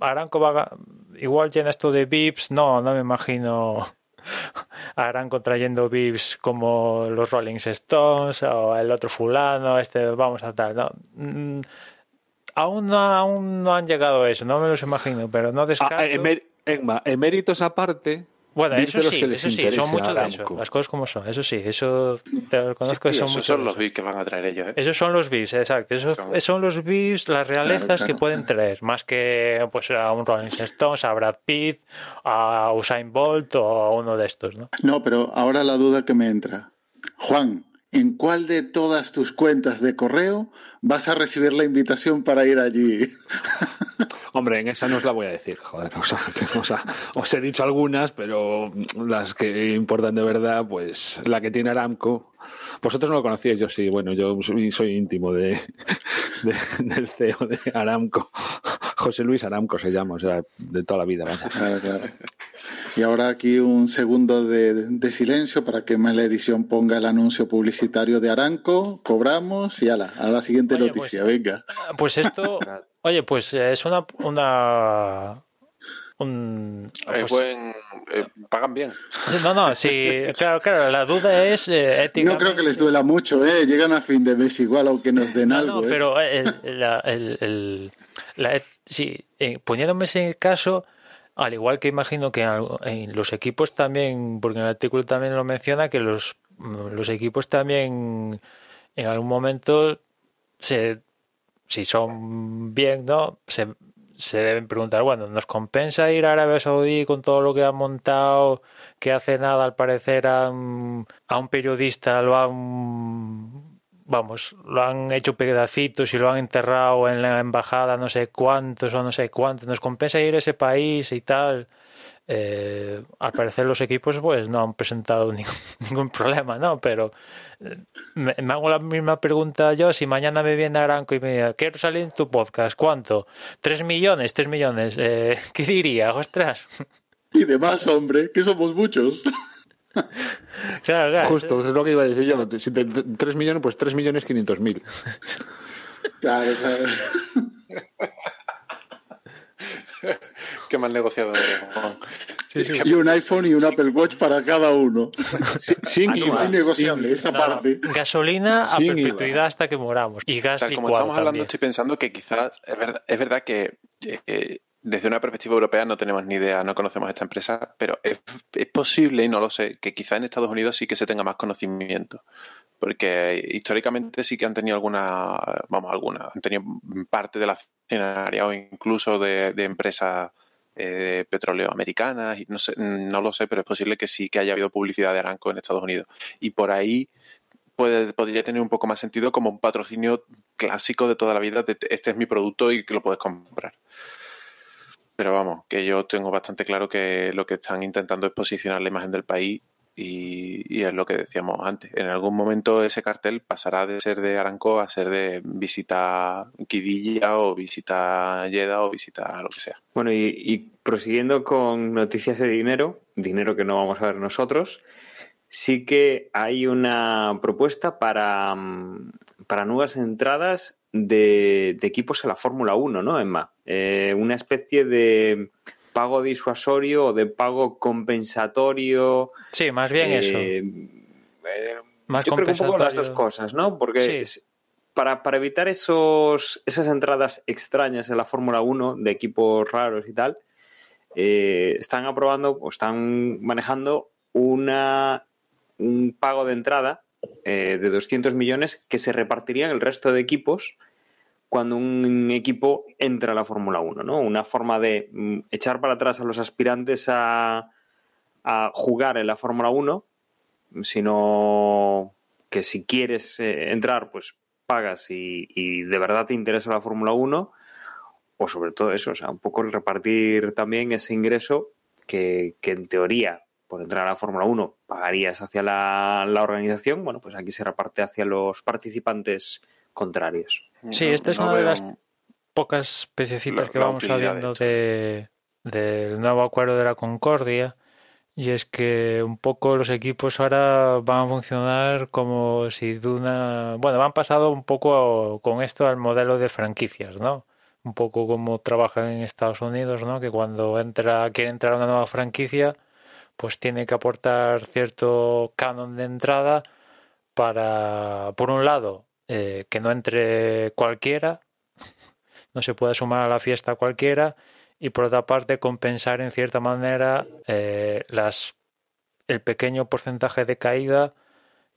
Aranco va igual llena esto de VIPs, no, no me imagino harán contrayendo VIPs como los Rolling Stones o el otro fulano, este vamos a tal, no. Mm, aún no, aún no han llegado a eso, no me los imagino, pero no ah, descarto. Ah, eméritos aparte, bueno, eso sí, eso sí, son muchos de esos. Las cosas como son, eso sí, eso te lo reconozco. Sí, son esos son los VIPs que van a traer ellos. ¿eh? Esos son los VIPs, exacto. Esos son, los VIPs, las realezas que pueden traer, más que pues a un Rolling Stones, a Brad Pitt, a Usain Bolt o a uno de estos, ¿no? No, pero ahora la duda que me entra. Juan, ¿en cuál de todas tus cuentas de correo vas a recibir la invitación para ir allí? Hombre, en esa no os la voy a decir, joder. O sea, os he dicho algunas, pero las que importan de verdad, pues la que tiene Aramco. Vosotros no lo conocíais, yo sí. Bueno, yo soy, íntimo de, del CEO de Aramco. José Luis Aramco se llama, o sea, de toda la vida. Claro, claro. Y ahora aquí un segundo de, silencio para que la edición ponga el anuncio publicitario de Aramco. Cobramos y ala, a la siguiente pues, noticia, venga. Pues esto Oye, pues eh, es una, una un, pues, buen, eh, pagan bien. No, no, sí, claro, claro, la duda es eh, No creo que les duela mucho, ¿eh? Llegan a fin de mes igual, aunque nos den algo. No, pero el, la, el, la, sí, poniéndome ese caso, al igual que imagino que en los equipos también, porque en el artículo también lo menciona, que los, los equipos también en algún momento se si son bien, ¿no? Se, se deben preguntar, bueno, ¿nos compensa ir a Arabia Saudí con todo lo que han montado? Que hace nada, al parecer, a a un periodista lo han, vamos, lo han hecho pedacitos y lo han enterrado en la embajada no sé cuántos o no sé cuántos. ¿Nos compensa ir a ese país y tal? Eh, al parecer los equipos pues no han presentado ningún, problema, ¿no? Pero eh, me, hago la misma pregunta yo, si mañana me viene Aranco y me dice, quiero salir en tu podcast, ¿cuánto? ¿Tres millones? ¿Tres millones? Eh, ¿Qué diría? Ostras. Y demás, hombre, que somos muchos. Claro, claro. Justo, es lo que iba a decir yo. Si te, 3 millones, pues 3 millones 500 mil. Claro, claro. Qué mal negociado Y un iPhone y un Apple Watch para cada uno. Sin ah, negociable esa parte. Gasolina a perpetuidad hasta que moramos. Y gas Como estamos hablando, estoy pensando que quizás es verdad, que eh, desde una perspectiva europea no tenemos ni idea, no conocemos esta empresa, pero es, posible, y no lo sé, que quizás en Estados Unidos sí que se tenga más conocimiento porque históricamente sí que han tenido alguna, vamos, alguna, han tenido parte de la escenaria o incluso de, de empresas eh, petróleo americanas, no, sé, no lo sé, pero es posible que sí que haya habido publicidad de Aranco en Estados Unidos. Y por ahí puede, podría tener un poco más sentido como un patrocinio clásico de toda la vida, de este es mi producto y que lo puedes comprar. Pero vamos, que yo tengo bastante claro que lo que están intentando es posicionar la imagen del país y, es lo que decíamos antes. En algún momento ese cartel pasará de ser de Aranco a ser de visita Quidilla o visita Yeda o visita lo que sea. Bueno, y, prosiguiendo con noticias de dinero, dinero que no vamos a ver nosotros, sí que hay una propuesta para, para nuevas entradas de, equipos a la Fórmula 1, ¿no, Emma? Eh, una especie de pago disuasorio o de pago compensatorio. Sí, más bien eso. Eh, eh, más yo creo que un poco las dos cosas, ¿no? Porque para, para, evitar esos, esas entradas extrañas en la Fórmula 1 de equipos raros y tal, eh, están aprobando o están manejando una, un pago de entrada de 200 millones que se repartiría en el resto de equipos cuando un equipo entra a la Fórmula 1, ¿no? Una forma de mm, echar para atrás a los aspirantes a, jugar en la Fórmula 1, sino que si quieres eh, entrar, pues pagas y, de verdad te interesa la Fórmula 1, o sobre todo eso, o sea, un poco repartir también ese ingreso que, en teoría por entrar a la Fórmula 1 pagarías hacia la, organización, bueno, pues aquí se reparte hacia los participantes contrarios. Sí, esta es una de las pocas pececitas que vamos sabiendo de, del nuevo acuerdo de la Concordia. Y es que un poco los equipos ahora van a funcionar como si de una... Bueno, han pasado un poco con esto al modelo de franquicias, ¿no? Un poco como trabajan en Estados Unidos, ¿no? Que cuando entra, quiere entrar a una nueva franquicia, pues tiene que aportar cierto canon de entrada para, por un lado, eh, que no entre cualquiera, no se puede sumar a la fiesta cualquiera, y por otra parte compensar en cierta manera eh, las, el pequeño porcentaje de caída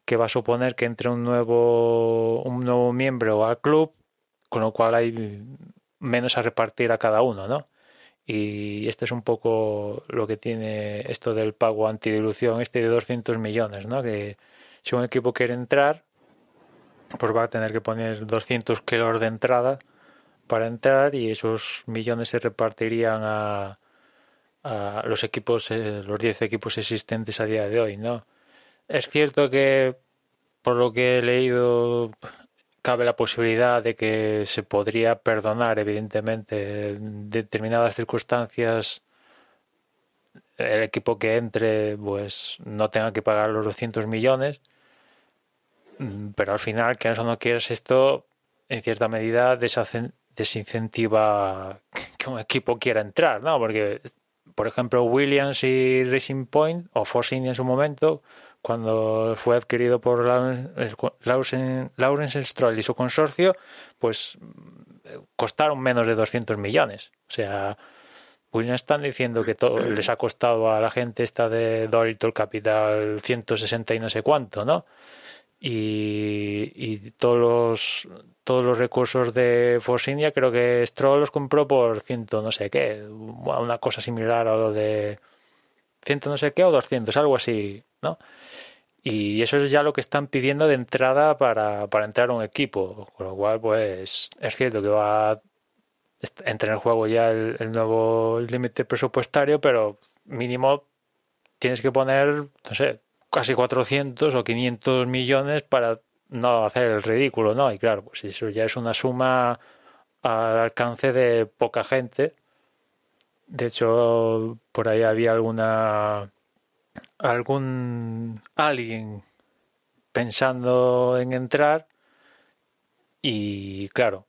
que va a suponer que entre un nuevo, un nuevo miembro al club, con lo cual hay menos a repartir a cada uno, ¿no? Y este es un poco lo que tiene esto del pago antidilución, este de 200 millones, ¿no? Que si un equipo quiere entrar, pues va a tener que poner 200 kilos de entrada para entrar y esos millones se repartirían a, a los equipos, eh, los 10 equipos existentes a día de hoy, ¿no? Es cierto que, por lo que he leído, cabe la posibilidad de que se podría perdonar, evidentemente, en determinadas circunstancias el equipo que entre pues no tenga que pagar los 200 millones pero al final, que eso no quieres, esto en cierta medida desincentiva que un equipo quiera entrar, ¿no? Porque, por ejemplo, Williams y Racing Point, o Force India en su momento, cuando fue adquirido por Lawrence, Stroll y su consorcio, pues costaron menos de 200 millones. O sea, Williams están diciendo que todo les ha costado a la gente esta de Dolittle Capital 160 y no sé cuánto, ¿no? Y, todos los todos los recursos de Force India creo que Stroll los compró por ciento no sé qué una cosa similar a lo de ciento no sé qué o 200 algo así no y eso es ya lo que están pidiendo de entrada para, para entrar a un equipo con lo cual pues es cierto que va a entrar en juego ya el nuevo límite presupuestario pero mínimo tienes que poner no sé casi 400 o 500 millones para no hacer el ridículo, ¿no? Y claro, pues eso ya es una suma al alcance de poca gente. De hecho, por ahí había alguna algún alguien pensando en entrar y claro,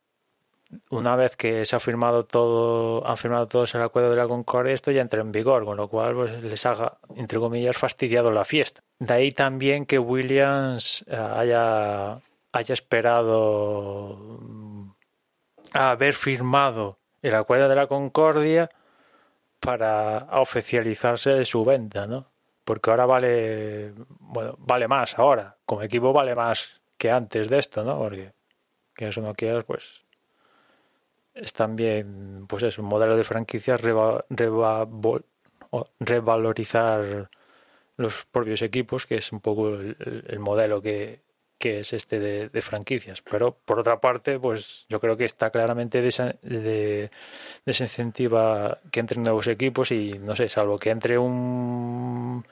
una vez que se ha firmado todo, han firmado todos el acuerdo de la Concordia, esto ya entra en vigor, con lo cual pues, les haga, entre comillas, fastidiado la fiesta. De ahí también que Williams eh, haya, haya esperado a haber firmado el acuerdo de la Concordia para oficializarse su venta, ¿no? Porque ahora vale, bueno, vale más ahora, como equipo vale más que antes de esto, ¿no? Porque que eso no quieras, pues es también, pues es un modelo de franquicias revalorizar los propios equipos, que es un poco el, modelo que, es este de, franquicias. Pero por otra parte, pues yo creo que está claramente de, desincentiva que entren nuevos equipos y no sé, salvo que entre un,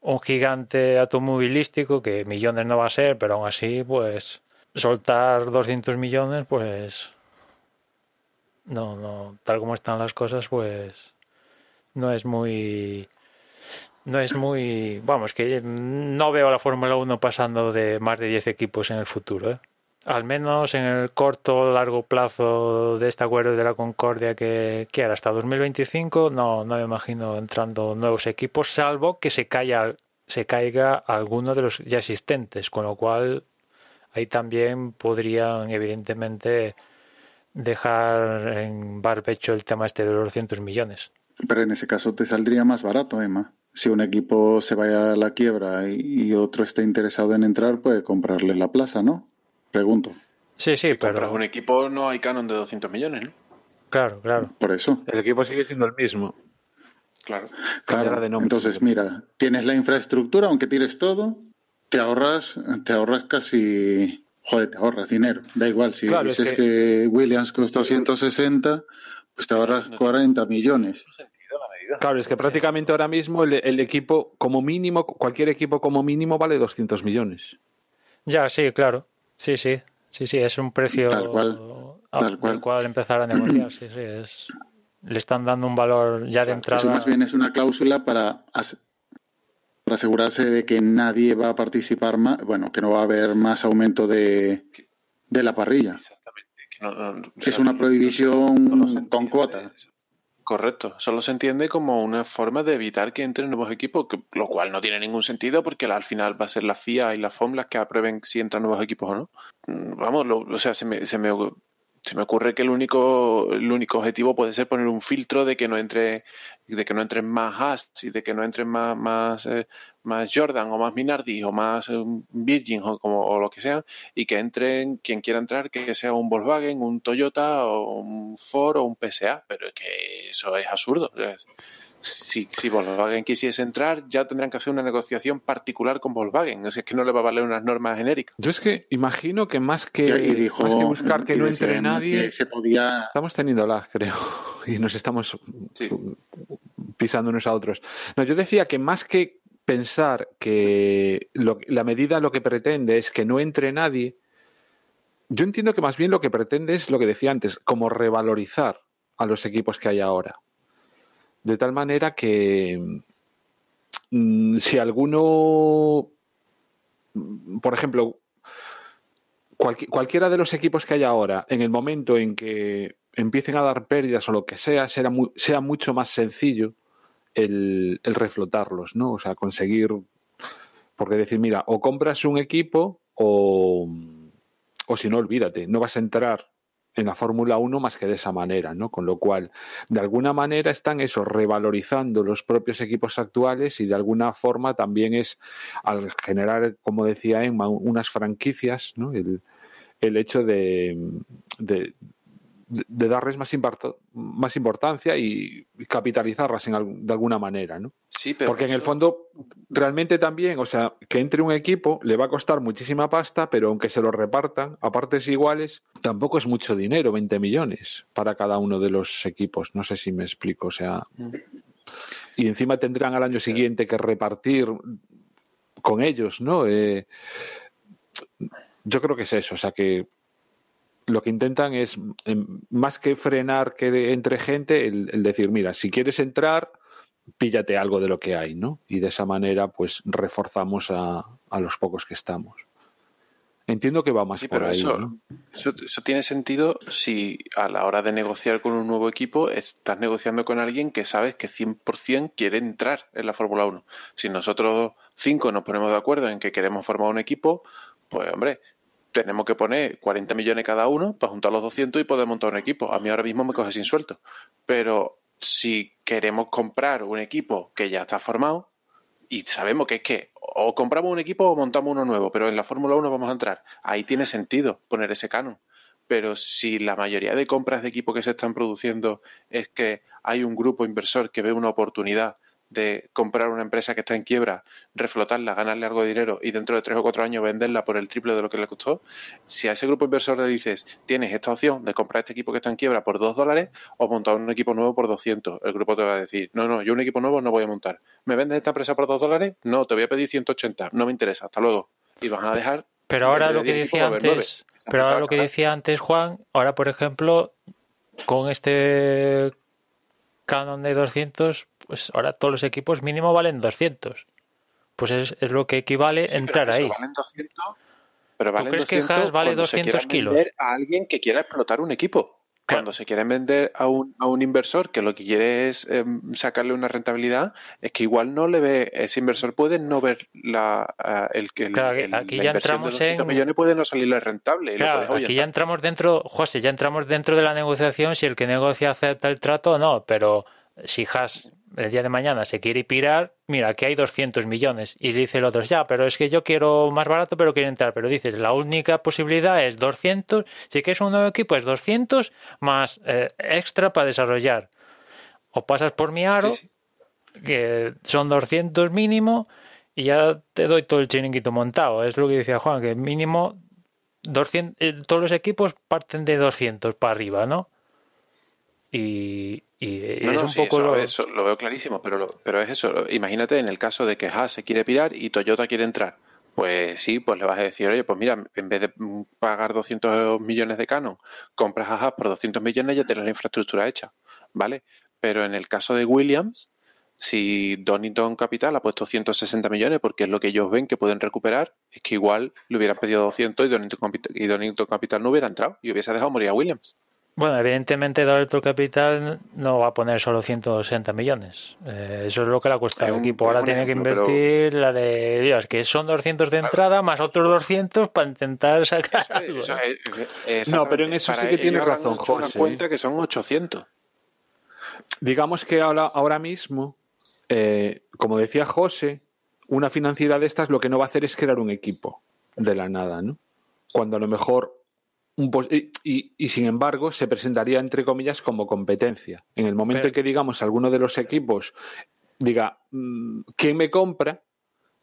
un gigante automovilístico, que millones no va a ser, pero aún así, pues soltar 200 millones, pues no, no, tal como están las cosas, pues no es muy no es muy. Vamos, que no veo a la Fórmula 1 pasando de más de 10 equipos en el futuro. ¿eh? Al menos en el corto o largo plazo de este acuerdo de la Concordia que, que hasta 2025, no, no me imagino entrando nuevos equipos, salvo que se, caiga, se caiga alguno de los ya existentes, con lo cual ahí también podrían, evidentemente, dejar en barbecho el tema este de los 200 millones. Pero en ese caso te saldría más barato, Emma si un equipo se vaya a la quiebra y, otro está interesado en entrar, puede comprarle la plaza, ¿no? Pregunto. Sí, sí, si pero... un equipo no hay canon de 200 millones, ¿no? Claro, claro. Por eso. El equipo sigue siendo el mismo. Claro. claro. Entonces, mira, tienes la infraestructura, aunque tires todo, te ahorras, te ahorras casi... Joder, te ahorras dinero. Da igual, si dices que... Williams costó 160, pues te ahorras 40 millones. Claro, es que prácticamente ahora mismo el, equipo, como mínimo, cualquier equipo como mínimo vale 200 millones. Ya, sí, claro. Sí, sí. Sí, sí, es un precio tal cual, tal cual. cual empezar a negociar. Sí, sí, es, le están dando un valor ya de entrada. Eso más bien es una cláusula para, para asegurarse de que nadie va a participar más, bueno, que no va a haber más aumento de, de la parrilla. Exactamente. es una prohibición con cuotas. Correcto, solo se entiende como una forma de evitar que entren nuevos equipos, lo cual no tiene ningún sentido porque al final va a ser la FIA y la FOM las que aprueben si entran nuevos equipos o no. Mm, vamos, o sea, se me, se me, se me ocurre que el único, el único objetivo puede ser poner un filtro de que no entre, de que no entren más Haas y de que no entren más, más, eh, más Jordan o más Minardi o más eh, Virgin o, como, o lo que sea, y que entren quien quiera entrar, que sea un Volkswagen, un Toyota o un Ford o un PSA, pero es que eso es absurdo. Si, si, Volkswagen quisiese entrar, ya tendrán que hacer una negociación particular con Volkswagen. Es que no le va a valer unas normas genéricas. Yo es que imagino que más que, buscar que no entre nadie, se podía... estamos teniendo lag, creo, y nos estamos pisando unos a otros. No, yo decía que más que pensar que la medida lo que pretende es que no entre nadie, yo entiendo que más bien lo que pretende es lo que decía antes, como revalorizar a los equipos que hay ahora. De tal manera que mm, si alguno, por ejemplo, cualquiera de los equipos que hay ahora, en el momento en que empiecen a dar pérdidas o lo que sea, sea mucho más sencillo el, reflotarlos, ¿no? O sea, conseguir. Porque decir, mira, o compras un equipo o, o si no, olvídate, no vas a entrar en la Fórmula 1 más que de esa manera, ¿no? Con lo cual, de alguna manera están eso, revalorizando los propios equipos actuales y de alguna forma también es, al generar, como decía Emma, unas franquicias, ¿no? El, el hecho de, de darles más, más importancia y capitalizarlas en, de alguna manera, ¿no? Sí, pero Porque en el fondo, realmente también, o sea, que entre un equipo le va a costar muchísima pasta, pero aunque se lo repartan a partes iguales, tampoco es mucho dinero, 20 millones para cada uno de los equipos. No sé si me explico, o sea. Mm. Y encima tendrán al año siguiente que repartir con ellos, ¿no? Eh, yo creo que es eso, o sea, que lo que intentan es, em, más que frenar que entre gente, el, decir, mira, si quieres entrar, píllate algo de lo que hay, ¿no? Y de esa manera, pues reforzamos a, los pocos que estamos. Entiendo que va más por ahí. Eso, eso, tiene sentido si a la hora de negociar con un nuevo equipo estás negociando con alguien que sabes que 100% quiere entrar en la Fórmula 1. Si nosotros cinco nos ponemos de acuerdo en que queremos formar un equipo, pues hombre, tenemos que poner 40 millones cada uno para juntar los 200 y poder montar un equipo. A mí ahora mismo me coge sin suelto. Pero si queremos comprar un equipo que ya está formado y sabemos que es que o compramos un equipo o montamos uno nuevo, pero en la Fórmula 1 vamos a entrar. Ahí tiene sentido poner ese canon. pero si la mayoría de compras de equipo que se están produciendo es que hay un grupo inversor que ve una oportunidad de comprar una empresa que está en quiebra, reflotarla, ganarle algo de dinero y dentro de tres o cuatro años venderla por el triple de lo que le costó, si a ese grupo inversor le dices, tienes esta opción de comprar este equipo que está en quiebra por dos dólares o montar un equipo nuevo por 200, el grupo te va a decir, no, no, yo un equipo nuevo no voy a montar. ¿Me vendes esta empresa por dos dólares? No, te voy a pedir 180, no me interesa, hasta luego. Y vas a dejar... Pero ahora lo que decía antes, pero ahora lo que decía antes Juan, ahora por ejemplo, con este canon de 200, pues ahora todos los equipos mínimo valen 200. Pues es, es lo que equivale entrar ahí. Valen 200, pero valen ¿Tú crees que Haas vale 200 kilos? A alguien que quiera explotar un equipo. Cuando se quieren vender a un, a un inversor que lo que quiere es em, sacarle una rentabilidad, es que igual no le ve, ese inversor puede no ver la, el que aquí ya entramos en millones puede no salirle rentable. Claro, aquí ya entramos dentro, José, ya entramos dentro de la negociación si el que negocia acepta el trato o no, pero si Haas el día de mañana se quiere pirar, mira, aquí hay 200 millones. Y dice el otro, ya, pero es que yo quiero más barato, pero quiero entrar. Pero dices, la única posibilidad es 200. Si quieres un nuevo equipo, es 200 más eh, extra para desarrollar. O pasas por mi aro, que son 200 mínimo, y ya te doy todo el chiringuito montado. Es lo que decía Juan, que mínimo 200, eh, todos los equipos parten de 200 para arriba, ¿no? Y, es un poco lo... Eso, lo veo clarísimo, pero, pero es eso. Imagínate en el caso de que Haas se quiere pirar y Toyota quiere entrar. Pues sí, pues le vas a decir, oye, pues mira, en vez de pagar 200 millones de Canon, compras a Haas por 200 millones y ya tienes la infraestructura hecha, ¿vale? Pero en el caso de Williams, si Donington Capital ha puesto 160 millones porque es lo que ellos ven que pueden recuperar, es que igual le hubieran pedido 200 y Donington, y Donington Capital no hubiera entrado y hubiese dejado morir a Williams. Bueno, evidentemente Dalton Capital no va a poner solo 160 millones. Eh, eso es lo que le ha costado al equipo. Ahora tiene que invertir la de Dios, que son 200 de entrada más otros 200 para intentar sacar algo. no, pero en eso sí que tiene razón, José. cuenta que son 800. Digamos que ahora, ahora mismo, eh, como decía José, una financiera de estas lo que no va a hacer es crear un equipo de la nada, ¿no? Cuando a lo mejor y, sin embargo se presentaría entre comillas como competencia. En el momento en que digamos alguno de los equipos diga mm, quién me compra,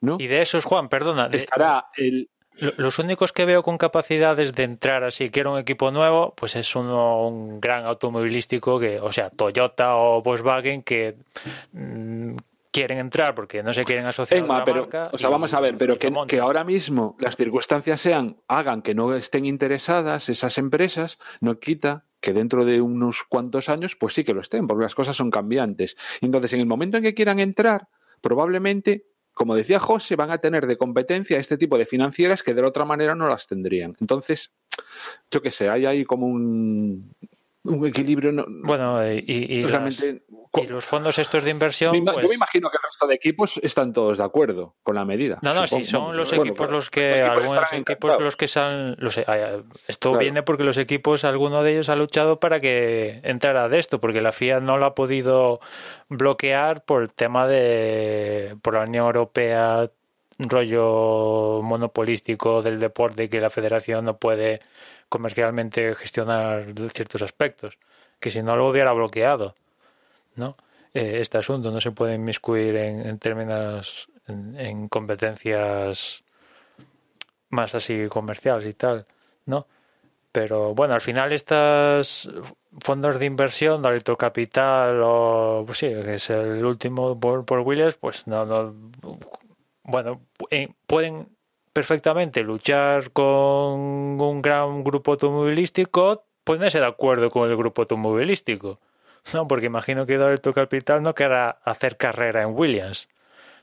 ¿no? Y de esos, Juan, perdona, estará el los únicos que veo con capacidades de entrar así, quiero un equipo nuevo, pues es uno, un gran automovilístico que, o sea, Toyota o Volkswagen que mm, quieren entrar porque no se quieren asociar a la pero, O sea, vamos a ver, pero que, que, ahora mismo las circunstancias sean, hagan que no estén interesadas esas empresas, no quita que dentro de unos cuantos años, pues sí que lo estén, porque las cosas son cambiantes. Entonces, en el momento en que quieran entrar, probablemente, como decía José, van a tener de competencia este tipo de financieras que de otra manera no las tendrían. Entonces, yo qué sé, hay ahí como un, un equilibrio. No, bueno, y, y, los fondos estos de inversión. Yo me pues imagino que el resto de equipos están todos de acuerdo con la medida. No, no, si son los equipos los que. algunos equipos los que salen. esto viene porque los equipos, alguno de ellos ha luchado para que entrara de esto, porque la FIA no lo ha podido bloquear por el tema de. por la Unión Europea rollo monopolístico del deporte que la federación no puede comercialmente gestionar ciertos aspectos, que si no lo hubiera bloqueado, ¿no? Eh, este asunto no se puede inmiscuir en, términos, en, competencias más así comerciales y tal, ¿no? Pero bueno, al final estas fondos de inversión, Dalito Capital o pues sí, que es el último por, por pues no, no bueno, eh, pueden perfectamente luchar con un gran grupo automovilístico, ponerse de acuerdo con el grupo automovilístico. No, porque imagino que Alberto Capital no querrá hacer carrera en Williams.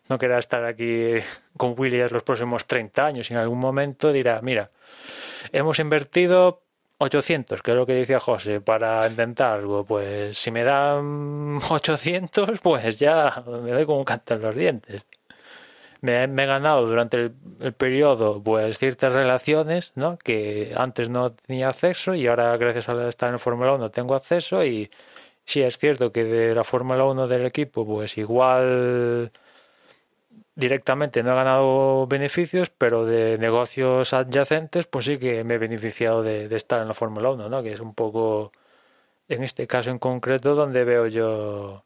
No querrá estar aquí con Williams los próximos 30 años. Y en algún momento dirá, mira, hemos invertido 800, que es lo que decía José, para intentar algo. Pues si me dan 800, pues ya me doy como un canto en los dientes me, he ganado durante el, periodo pues ciertas relaciones ¿no? que antes no tenía acceso y ahora gracias a estar en Fórmula 1 tengo acceso y sí es cierto que de la Fórmula 1 del equipo pues igual directamente no he ganado beneficios, pero de negocios adyacentes, pues sí que me he beneficiado de, estar en la Fórmula 1, ¿no? Que es un poco, en este caso en concreto, donde veo yo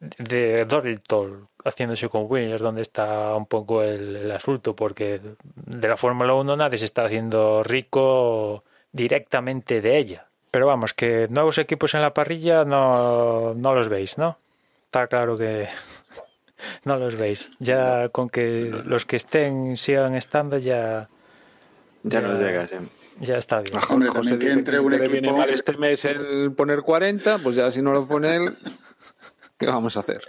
de Dorilton haciéndose con Williams, donde está un poco el, el asunto, porque de la Fórmula 1 nadie se está haciendo rico directamente de ella. Pero vamos, que nuevos equipos en la parrilla no, no los veis, ¿no? Está claro que no los veis. Ya con que los que estén sigan estando ya. Ya, nos llega, Ya está bien. Hombre, José que entre un equipo... viene mal este mes el poner 40, pues ya si no lo pone él, ¿qué vamos a hacer?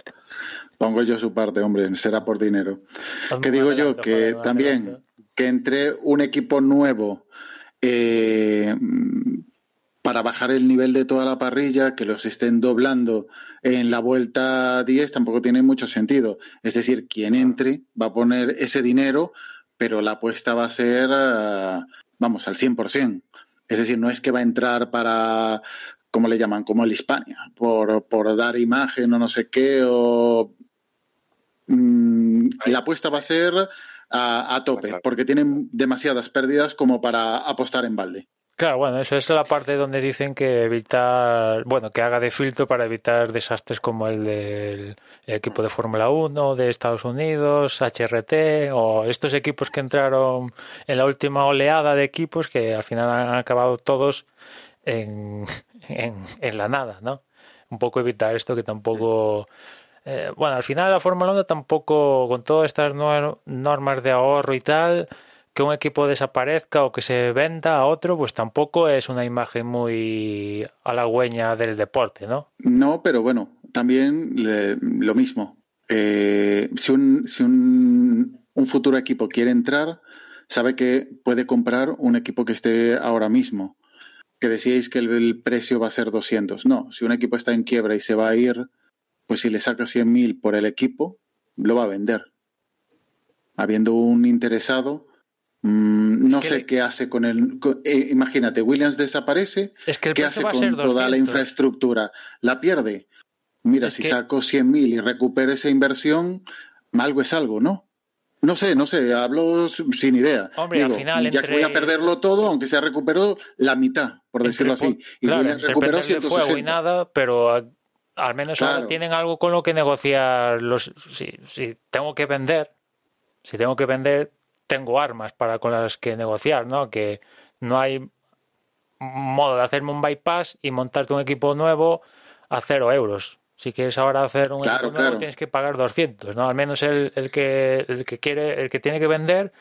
Pongo yo su parte, hombre, será por dinero. que digo yo que también que entre un equipo nuevo eh, para bajar el nivel de toda la parrilla, que los estén doblando en la vuelta 10 tampoco tiene mucho sentido. Es decir, quien entre va a poner ese dinero, pero la apuesta va a ser, eh, vamos, al 100%. Es decir, no es que va a entrar para, ¿cómo le llaman? Como el Hispania, por, por dar imagen o no sé qué, o... Mm, la apuesta va a ser a, a tope, porque tienen demasiadas pérdidas como para apostar en balde. Claro, bueno, eso es la parte donde dicen que evitar, bueno, que haga de filtro para evitar desastres como el del equipo de Fórmula 1 de Estados Unidos, HRT o estos equipos que entraron en la última oleada de equipos que al final han acabado todos en, en, la nada, ¿no? Un poco evitar esto que tampoco... Eh, bueno, al final la Fórmula 1 tampoco, con todas estas normas de ahorro y tal, que un equipo desaparezca o que se venda a otro, pues tampoco es una imagen muy halagüeña del deporte, ¿no? No, pero bueno, también lo mismo. Eh, si un, si un, un futuro equipo quiere entrar, sabe que puede comprar un equipo que esté ahora mismo. Que decíais que el, precio va a ser 200. No, si un equipo está en quiebra y se va a ir, pues si le saca 100.000 por el equipo, lo va a vender. Habiendo un interesado, Mm, no sé qué hace con el. Eh, imagínate, Williams desaparece. ¿Qué hace con toda la infraestructura? ¿La pierde? Mira, si saco 100.000 y recupero esa inversión, algo es algo, ¿no? No sé, no sé, hablo sin idea. Hombre, al final, ya que voy a perderlo todo, aunque sea recuperó la mitad, por decirlo así. Y Williams recuperó 160. y nada, pero al menos ahora tienen algo con lo que negociar. Los, si, si tengo que vender, si tengo que vender, tengo armas para con las que negociar, ¿no? Que no hay modo de hacerme un bypass y montarte un equipo nuevo a cero euros. Si quieres ahora hacer un equipo nuevo tienes que pagar 200, ¿no? Al menos el, el, que, el que quiere, el que tiene que vender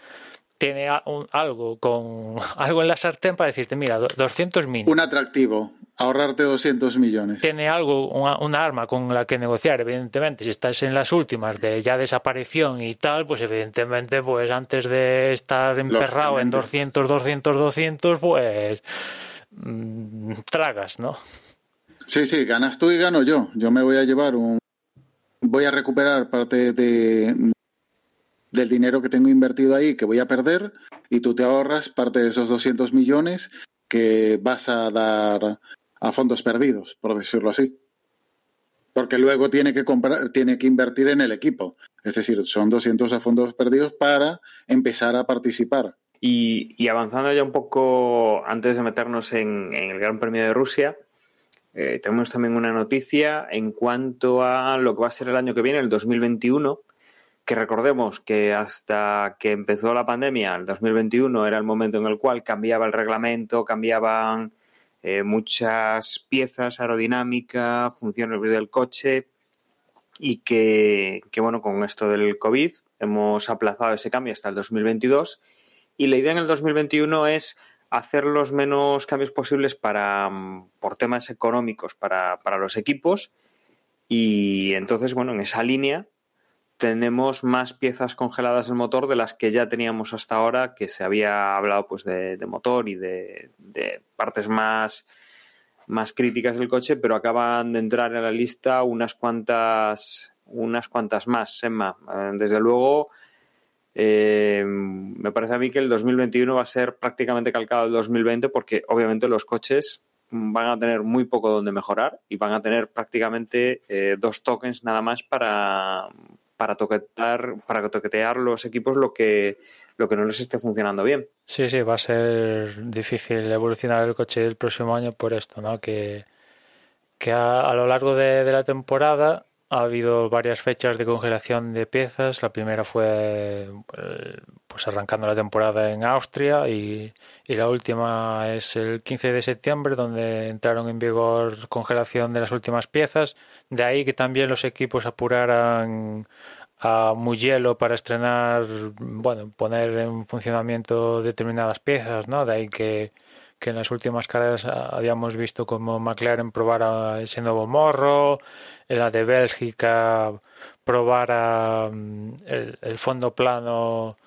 tiene algo con algo en la sartén para decirte, mira, 200 mil. Un atractivo, ahorrarte 200 millones. Tiene algo, una, arma con la que negociar, evidentemente. Si estás en las últimas de ya desaparición y tal, pues evidentemente, pues antes de estar emperrado en 200, 200, 200, pues mm, tragas, ¿no? Sí, sí, ganas tú y gano yo. Yo me voy a llevar un... Voy a recuperar parte de, del dinero que tengo invertido ahí que voy a perder y tú te ahorras parte de esos 200 millones que vas a dar a fondos perdidos, por decirlo así. Porque luego tiene que comprar, tiene que invertir en el equipo. Es decir, son 200 a fondos perdidos para empezar a participar. Y, avanzando ya un poco antes de meternos en, el Gran Premio de Rusia, eh, tenemos también una noticia en cuanto a lo que va a ser el año que viene, el 2021, que recordemos que hasta que empezó la pandemia, el 2021 era el momento en el cual cambiaba el reglamento, cambiaban eh, muchas piezas, aerodinámica, funciones del coche y que, bueno, con esto del COVID hemos aplazado ese cambio hasta el 2022 y la idea en el 2021 es hacer los menos cambios posibles para, por temas económicos para, para los equipos y entonces, bueno, en esa línea tenemos más piezas congeladas del motor de las que ya teníamos hasta ahora, que se había hablado pues de, motor y de, partes más, más críticas del coche, pero acaban de entrar en la lista unas cuantas, unas cuantas más, Emma. Eh, desde luego, eh, me parece a mí que el 2021 va a ser prácticamente calcado al 2020 porque obviamente los coches van a tener muy poco donde mejorar y van a tener prácticamente eh, dos tokens nada más para, para toquetear, para toquetear los equipos lo que, lo que no les esté funcionando bien. Sí, sí, va a ser difícil evolucionar el coche el próximo año por esto, ¿no? Que, que a, lo largo de, la temporada ha habido varias fechas de congelación de piezas. La primera fue eh, pues arrancando la temporada en Austria y, y, la última es el 15 de septiembre donde entraron en vigor congelación de las últimas piezas. De ahí que también los equipos apuraran a Mugello para estrenar, bueno, poner en funcionamiento determinadas piezas, ¿no? De ahí que, que en las últimas carreras habíamos visto como McLaren probara ese nuevo morro, en la de Bélgica probara mm, el, el fondo plano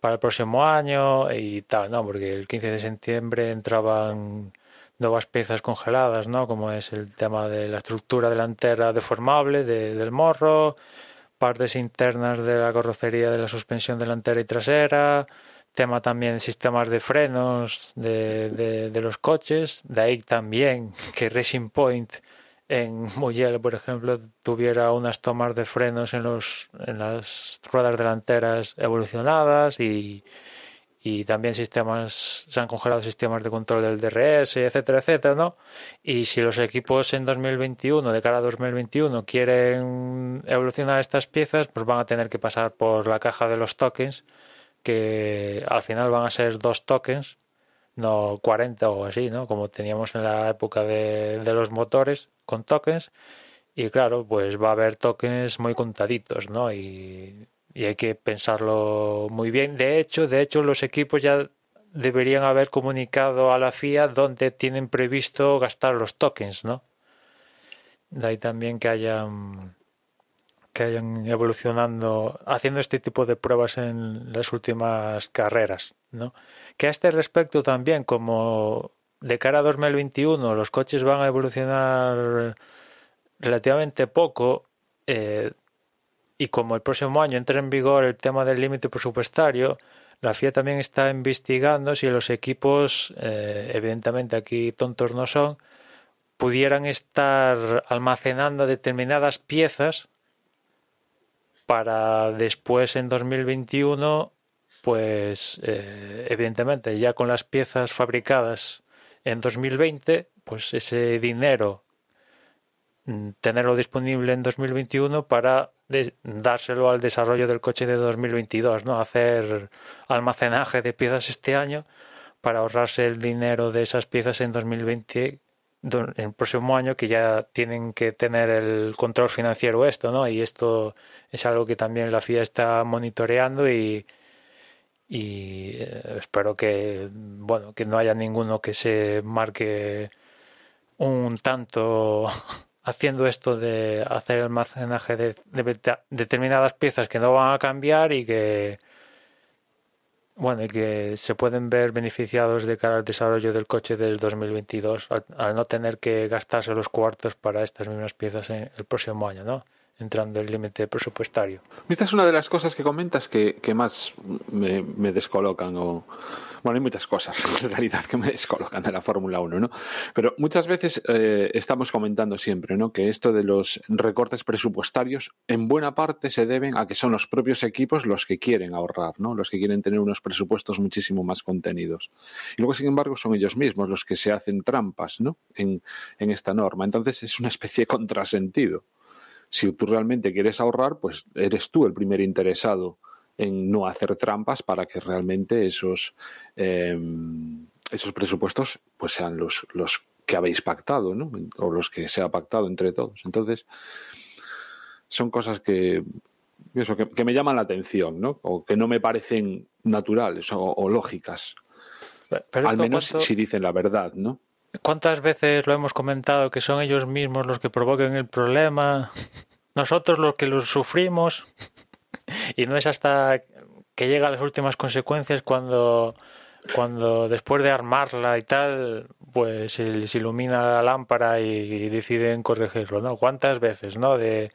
para el próximo año y tal, ¿no? Porque el 15 de septiembre entraban nuevas piezas congeladas, ¿no? Como es el tema de la estructura delantera deformable del morro, partes internas de la carrocería de la suspensión delantera y trasera, tema también sistemas de frenos de, de, los coches, de ahí también que Racing Point en Mugello, por ejemplo, tuviera unas tomas de frenos en, los, en las ruedas delanteras evolucionadas y, y también sistemas, se han congelado sistemas de control del DRS, etcétera, etcétera, ¿no? Y si los equipos en 2021, de cara a 2021, quieren evolucionar estas piezas, pues van a tener que pasar por la caja de los tokens, que al final van a ser dos tokens, no 40 o así, ¿no? Como teníamos en la época de, de los motores con tokens. Y claro, pues va a haber tokens muy contaditos, ¿no? Y y hay que pensarlo muy bien. De hecho, de hecho los equipos ya deberían haber comunicado a la FIA dónde tienen previsto gastar los tokens, ¿no? De ahí también que hayan que hayan evolucionando haciendo este tipo de pruebas en las últimas carreras, ¿no? Que a este respecto también como de cara a 2021 los coches van a evolucionar relativamente poco, eh, y como el próximo año entra en vigor el tema del límite presupuestario, la FIA también está investigando si los equipos, eh, evidentemente aquí tontos no son, pudieran estar almacenando determinadas piezas para después en 2021, pues eh, evidentemente ya con las piezas fabricadas en 2020, pues ese dinero mm, tenerlo disponible en 2021 para dárselo al desarrollo del coche de 2022, ¿no? Hacer almacenaje de piezas este año para ahorrarse el dinero de esas piezas en 2020 en el próximo año que ya tienen que tener el control financiero esto, ¿no? Y esto es algo que también la FIA está monitoreando y, y eh, espero que bueno que no haya ninguno que se marque un tanto haciendo esto de hacer almacenaje de, determinadas piezas que no van a cambiar y que bueno y que se pueden ver beneficiados de cara al desarrollo del coche del 2022 al, no tener que gastarse los cuartos para estas mismas piezas en el próximo año, ¿no? Entrando el límite presupuestario. Esta es una de las cosas que comentas que, que más me, me descolocan o bueno, hay muchas cosas en realidad que me descolocan de la Fórmula 1, ¿no? Pero muchas veces eh, estamos comentando siempre, ¿no? Que esto de los recortes presupuestarios en buena parte se deben a que son los propios equipos los que quieren ahorrar, ¿no? Los que quieren tener unos presupuestos muchísimo más contenidos. Y luego, sin embargo, son ellos mismos los que se hacen trampas, ¿no? En, en esta norma. Entonces es una especie de contrasentido. Si tú realmente quieres ahorrar, pues eres tú el primer interesado en no hacer trampas para que realmente esos, em, esos presupuestos pues sean los, los que habéis pactado, ¿no? O los que se ha pactado entre todos. Entonces, son cosas que, eso, que, me llaman la atención, ¿no? O que no me parecen naturales o, lógicas. Al menos si dicen la verdad, ¿no? ¿Cuántas veces lo hemos comentado que son ellos mismos los que provoquen el problema? Nosotros los que los sufrimos y no es hasta que llega a las últimas consecuencias cuando, cuando después de armarla y tal, pues se les ilumina la lámpara y, deciden corregirlo, ¿no? ¿Cuántas veces, ¿no? De,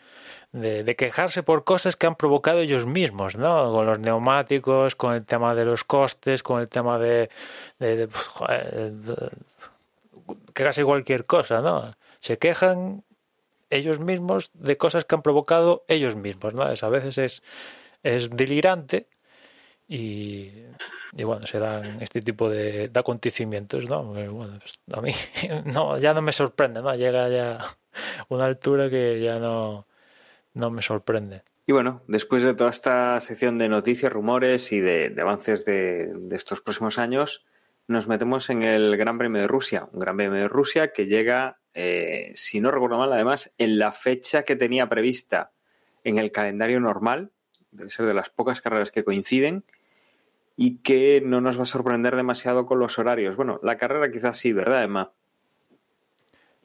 de, quejarse por cosas que han provocado ellos mismos, ¿no? Con los neumáticos, con el tema de los costes, con el tema de, de, quejarse cualquier cosa, ¿no? Se quejan ellos mismos de cosas que han provocado ellos mismos, ¿no? a veces es, es delirante y, bueno, se dan este tipo de, acontecimientos, ¿no? Bueno, pues, a mí no, ya no me sorprende, ¿no? Llega ya una altura que ya no, no me sorprende. Y bueno, después de toda esta sección de noticias, rumores y de, avances de, estos próximos años, nos metemos en el Gran Premio de Rusia. Un Gran Premio de Rusia que llega, eh, si no recuerdo mal, además, en la fecha que tenía prevista en el calendario normal, debe ser de las pocas carreras que coinciden, y que no nos va a sorprender demasiado con los horarios. Bueno, la carrera quizás sí, ¿verdad, Emma?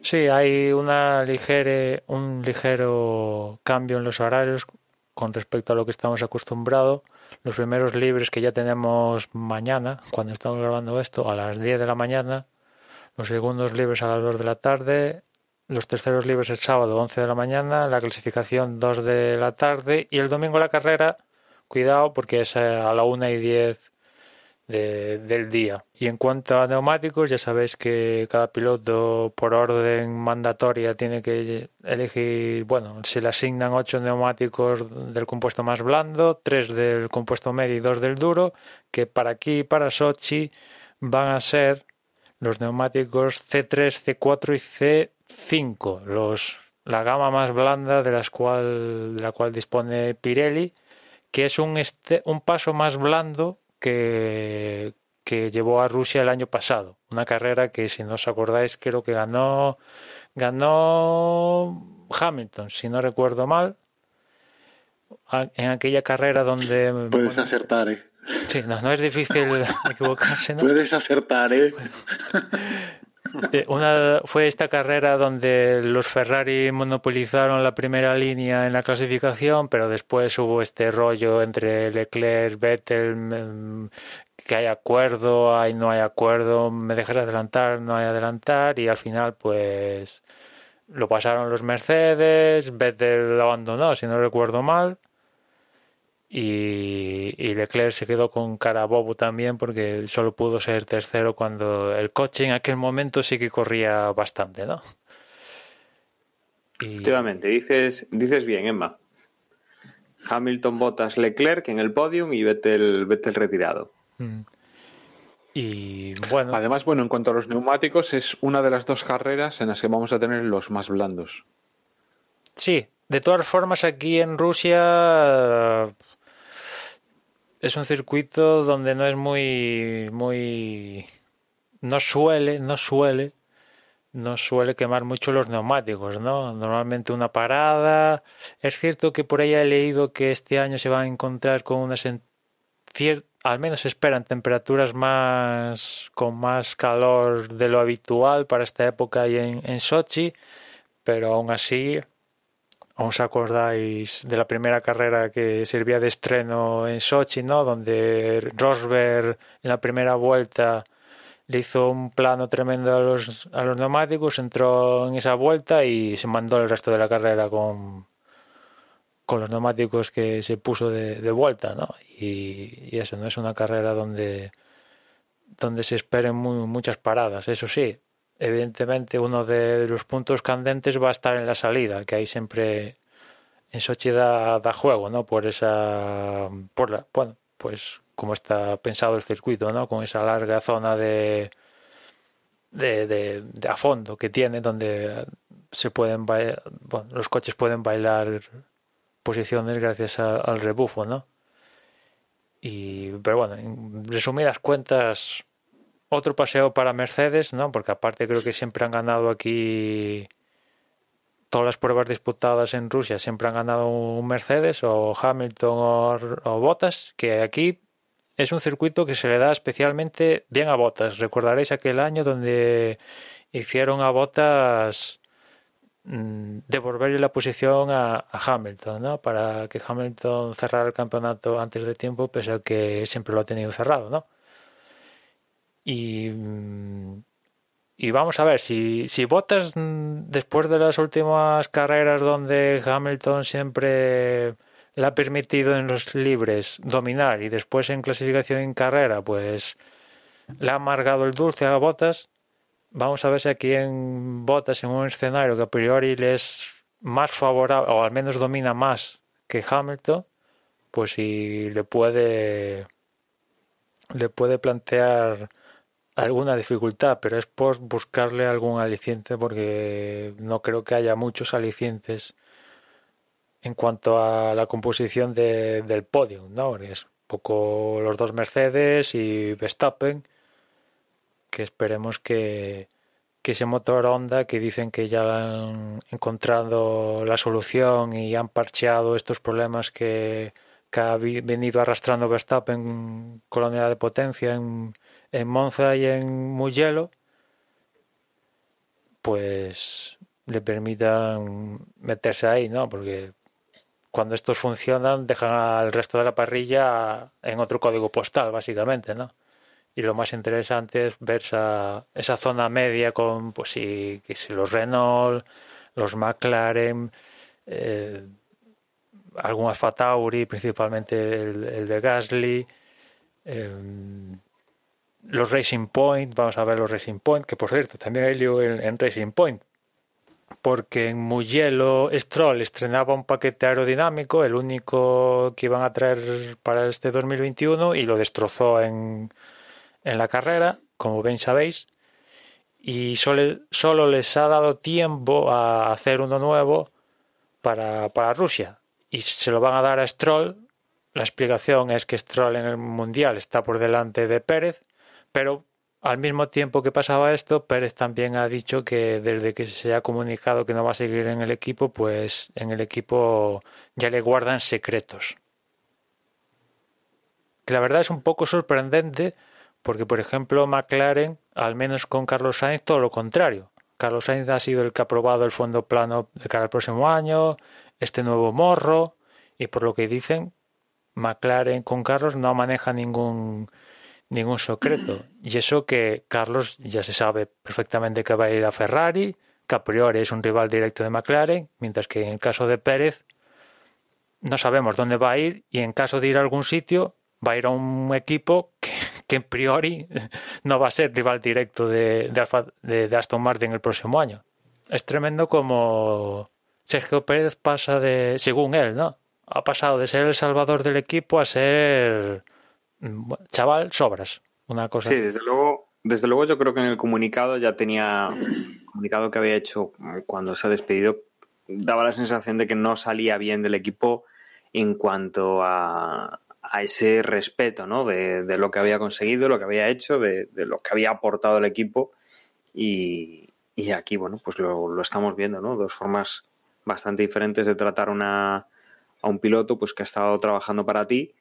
Sí, hay una ligere, un ligero cambio en los horarios con respecto a lo que estamos acostumbrados. Los primeros libres que ya tenemos mañana, cuando estamos grabando esto, a las 10 de la mañana. Los segundos libres a las 2 de la tarde. Los terceros libres el sábado, 11 de la mañana. La clasificación, 2 de la tarde. Y el domingo la carrera, cuidado porque es a la 1 y 10 del día. Y en cuanto a neumáticos, ya sabéis que cada piloto por orden mandatoria tiene que elegir, bueno, se le asignan 8 neumáticos del compuesto más blando, 3 del compuesto medio y 2 del duro, que para aquí, para Sochi, van a ser los neumáticos C3, C4 y C5, los, la gama más blanda de, las cual, de la cual dispone Pirelli, que es un, este, un paso más blando que, que llevó a Rusia el año pasado. Una carrera que, si no os acordáis, creo que ganó, ganó Hamilton, si no recuerdo mal. En aquella carrera donde. Puedes acertar, ¿eh? Sí, no, no es difícil equivocarse, ¿no? Puedes acertar, ¿eh? Eh, una, fue esta carrera donde los Ferrari monopolizaron la primera línea en la clasificación, pero después hubo este rollo entre Leclerc, Vettel, mm, que hay acuerdo, hay no hay acuerdo, me dejas adelantar, no hay adelantar, y al final pues lo pasaron los Mercedes, Vettel lo abandonó, si no recuerdo mal, y, Leclerc se quedó con cara bobo también porque solo pudo ser tercero cuando el coche en aquel momento sí que corría bastante, ¿no? Efectivamente, dices, dices bien, Emma. Hamilton, Bottas, Leclerc en el podium y Vettel, Vettel retirado. Mm. Y bueno. Además, bueno, en cuanto a los neumáticos, es una de las dos carreras en las que vamos a tener los más blandos. Sí, de todas formas, aquí en Rusia es un circuito donde no es muy, muy, no suele, no suele, no suele quemar mucho los neumáticos, ¿no? Normalmente una parada. Es cierto que por ahí he leído que este año se va a encontrar con unas, al menos esperan temperaturas más, con más calor de lo habitual para esta época y en, en Sochi, pero aún así os acordáis de la primera carrera que servía de estreno en Sochi, ¿no? Donde Rosberg en la primera vuelta le hizo un plano tremendo a los, a los neumáticos, entró en esa vuelta y se mandó el resto de la carrera con, con los neumáticos que se puso de, vuelta, ¿no? Y, eso no es una carrera donde, donde se esperen muchas paradas. Eso sí, evidentemente uno de los puntos candentes va a estar en la salida, que ahí siempre en Sochi da, juego, ¿no? Por esa, por la, bueno, pues como está pensado el circuito, ¿no? Con esa larga zona de, de, de, a fondo que tiene, donde se pueden bueno, los coches pueden bailar posiciones gracias al rebufo, ¿no? Y, pero bueno, en resumidas cuentas, otro paseo para Mercedes, ¿no? Porque aparte creo que siempre han ganado aquí todas las pruebas disputadas en Rusia, siempre han ganado un Mercedes o Hamilton o, Bottas, que aquí es un circuito que se le da especialmente bien a Bottas. Recordaréis aquel año donde hicieron a Bottas mm, devolverle la posición a, a, Hamilton, ¿no? Para que Hamilton cerrara el campeonato antes de tiempo, pese a que siempre lo ha tenido cerrado, ¿no? Y, y vamos a ver, si, si Bottas después de las últimas carreras donde Hamilton siempre le ha permitido en los libres dominar y después en clasificación en carrera, pues le ha amargado el dulce a Bottas. Vamos a ver si aquí en Bottas, en un escenario que a priori le es más favorable, o al menos domina más que Hamilton, pues si le puede le puede plantear alguna dificultad, pero es por buscarle algún aliciente porque no creo que haya muchos alicientes en cuanto a la composición de, del podio, ¿no? Es un poco los dos Mercedes y Verstappen, que esperemos que, que ese motor Honda, que dicen que ya han encontrado la solución y han parcheado estos problemas que, que ha venido arrastrando Verstappen unidad de potencia en, en Monza y en Mugello, pues le permitan meterse ahí, ¿no? Porque cuando estos funcionan, dejan al resto de la parrilla en otro código postal, básicamente, ¿no? Y lo más interesante es ver esa, esa zona media con, pues sí, que si los Renault, los McLaren, eh, algún Alfa Tauri, principalmente el, de Gasly, eh, los Racing Point, vamos a ver los Racing Point, que por cierto también hay en, en Racing Point, porque en Mugello Stroll estrenaba un paquete aerodinámico, el único que iban a traer para este 2021, y lo destrozó en, en la carrera, como bien sabéis, y solo, solo, les ha dado tiempo a hacer uno nuevo para, para Rusia, y se lo van a dar a Stroll. La explicación es que Stroll en el Mundial está por delante de Pérez, pero al mismo tiempo que pasaba esto, Pérez también ha dicho que desde que se ha comunicado que no va a seguir en el equipo, pues en el equipo ya le guardan secretos. Que la verdad es un poco sorprendente porque, por ejemplo, McLaren, al menos con Carlos Sainz, todo lo contrario. Carlos Sainz ha sido el que ha aprobado el fondo plano de cara al próximo año, este nuevo morro, y por lo que dicen, McLaren con Carlos no maneja ningún ningún secreto. Y eso que Carlos ya se sabe perfectamente que va a ir a Ferrari, que a priori es un rival directo de McLaren, mientras que en el caso de Pérez no sabemos dónde va a ir y en caso de ir a algún sitio va a ir a un equipo que, que en priori no va a ser rival directo de, de, de Aston Martin el próximo año. Es tremendo como Sergio Pérez pasa de, según él, ¿no? Ha pasado de ser el salvador del equipo a ser chaval, sobras. Una cosa. Sí, desde luego, desde luego yo creo que en el comunicado ya tenía comunicado que había hecho cuando se ha despedido daba la sensación de que no salía bien del equipo en cuanto a, a ese respeto, ¿no? De, de, lo que había conseguido, lo que había hecho, de, de lo que había aportado el equipo y, y aquí, bueno, pues lo, lo, estamos viendo, ¿no? Dos formas bastante diferentes de tratar una, a un piloto, pues que ha estado trabajando para ti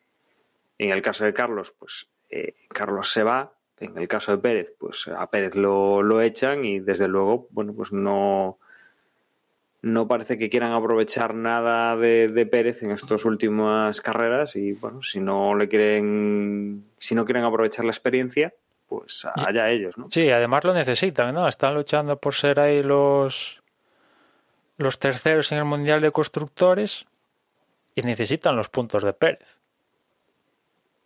en el caso de Carlos, pues eh, Carlos se va. En el caso de Pérez, pues a Pérez lo, lo echan y desde luego, bueno, pues no, no parece que quieran aprovechar nada de, de, Pérez en estas últimas carreras y bueno, si no le quieren, si no quieren aprovechar la experiencia, pues allá ellos, ¿no? Sí, además lo necesitan, ¿no? Están luchando por ser ahí los los terceros en el Mundial de Constructores y necesitan los puntos de Pérez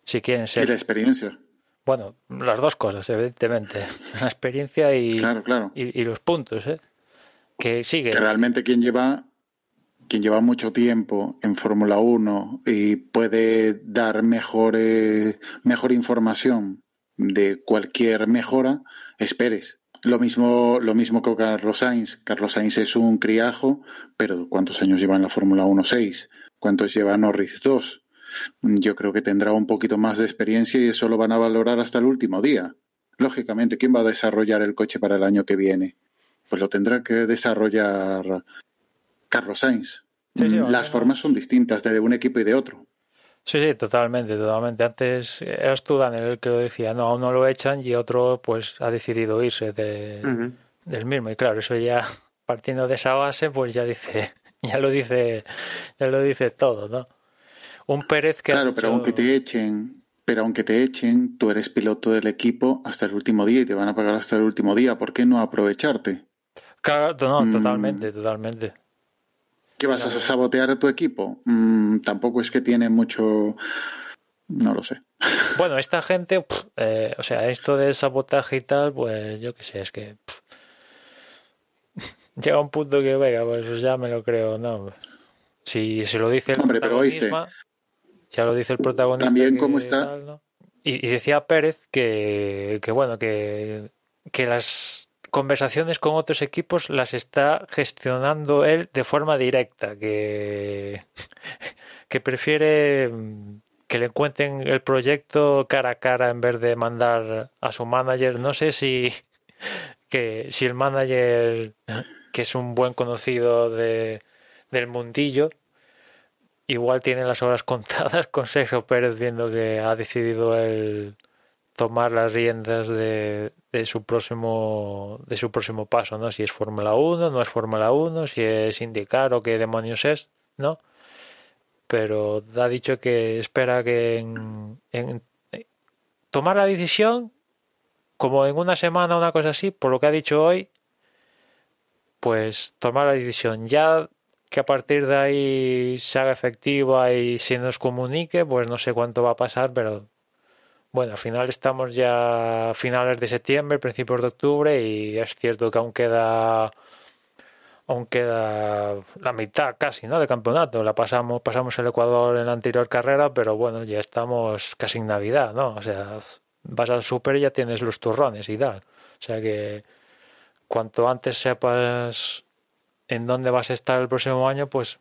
si quieren ser. Y la experiencia. Bueno, las dos cosas, evidentemente. La experiencia y, claro, claro. y, y, los puntos, ¿eh? Que sigue. Que realmente quien lleva, quien lleva mucho tiempo en Fórmula 1 y puede dar mejor, eh, mejor información de cualquier mejora es Pérez. Lo mismo, lo mismo que Carlos Sainz. Carlos Sainz es un criajo, pero ¿cuántos años lleva en la Fórmula 1? Seis. ¿Cuántos lleva Norris? Dos yo creo que tendrá un poquito más de experiencia y eso lo van a valorar hasta el último día. Lógicamente, ¿quién va a desarrollar el coche para el año que viene? Pues lo tendrá que desarrollar Carlos Sainz. Sí, sí, Las formas son distintas de un equipo y de otro. Sí, sí, totalmente, totalmente. Antes eras tú, Daniel, el que lo decía, no, a uno lo echan y otro pues ha decidido irse de, uh -huh. del mismo. Y claro, eso ya partiendo de esa base, pues ya dice, ya lo dice, ya lo dice todo, ¿no? un Pérez que... Claro, pero hecho... aunque te echen, pero aunque te echen, tú eres piloto del equipo hasta el último día y te van a pagar hasta el último día. ¿Por qué no aprovecharte? Claro, no, mm. totalmente, totalmente. ¿Qué vas claro. a sabotear a tu equipo? Mm, tampoco es que tiene mucho... No lo sé. Bueno, esta gente, pff, eh, o sea, esto del sabotaje y tal, pues yo qué sé, es que... Pff, llega un punto que, venga, pues ya me lo creo, no. Si se lo dice el Hombre, pero oíste. Ya lo dice el protagonista. También cómo está. y, decía Pérez que, que bueno, que, que las conversaciones con otros equipos las está gestionando él de forma directa, que, que prefiere que le cuenten el proyecto cara a cara en vez de mandar a su manager. No sé si que si el manager, que es un buen conocido de, del mundillo, igual tiene las horas contadas con Sergio Pérez viendo que ha decidido él tomar las riendas de, de su próximo de su próximo paso, ¿no? Si es Fórmula 1, no es Fórmula 1, si es indicar o qué demonios es, ¿no? Pero ha dicho que espera que en, en, tomar la decisión como en una semana una cosa así, por lo que ha dicho hoy, pues tomar la decisión. Ya que a partir de ahí se haga efectiva y se nos comunique, pues no sé cuánto va a pasar, pero bueno, al final estamos ya a finales de septiembre, principios de octubre y es cierto que aún queda aún queda la mitad casi, ¿no? de campeonato. La pasamos pasamos el Ecuador en la anterior carrera, pero bueno, ya estamos casi en Navidad, ¿no? O sea, vas al super y ya tienes los turrones y tal. O sea que cuanto antes sepas en dónde vas a estar el próximo año, pues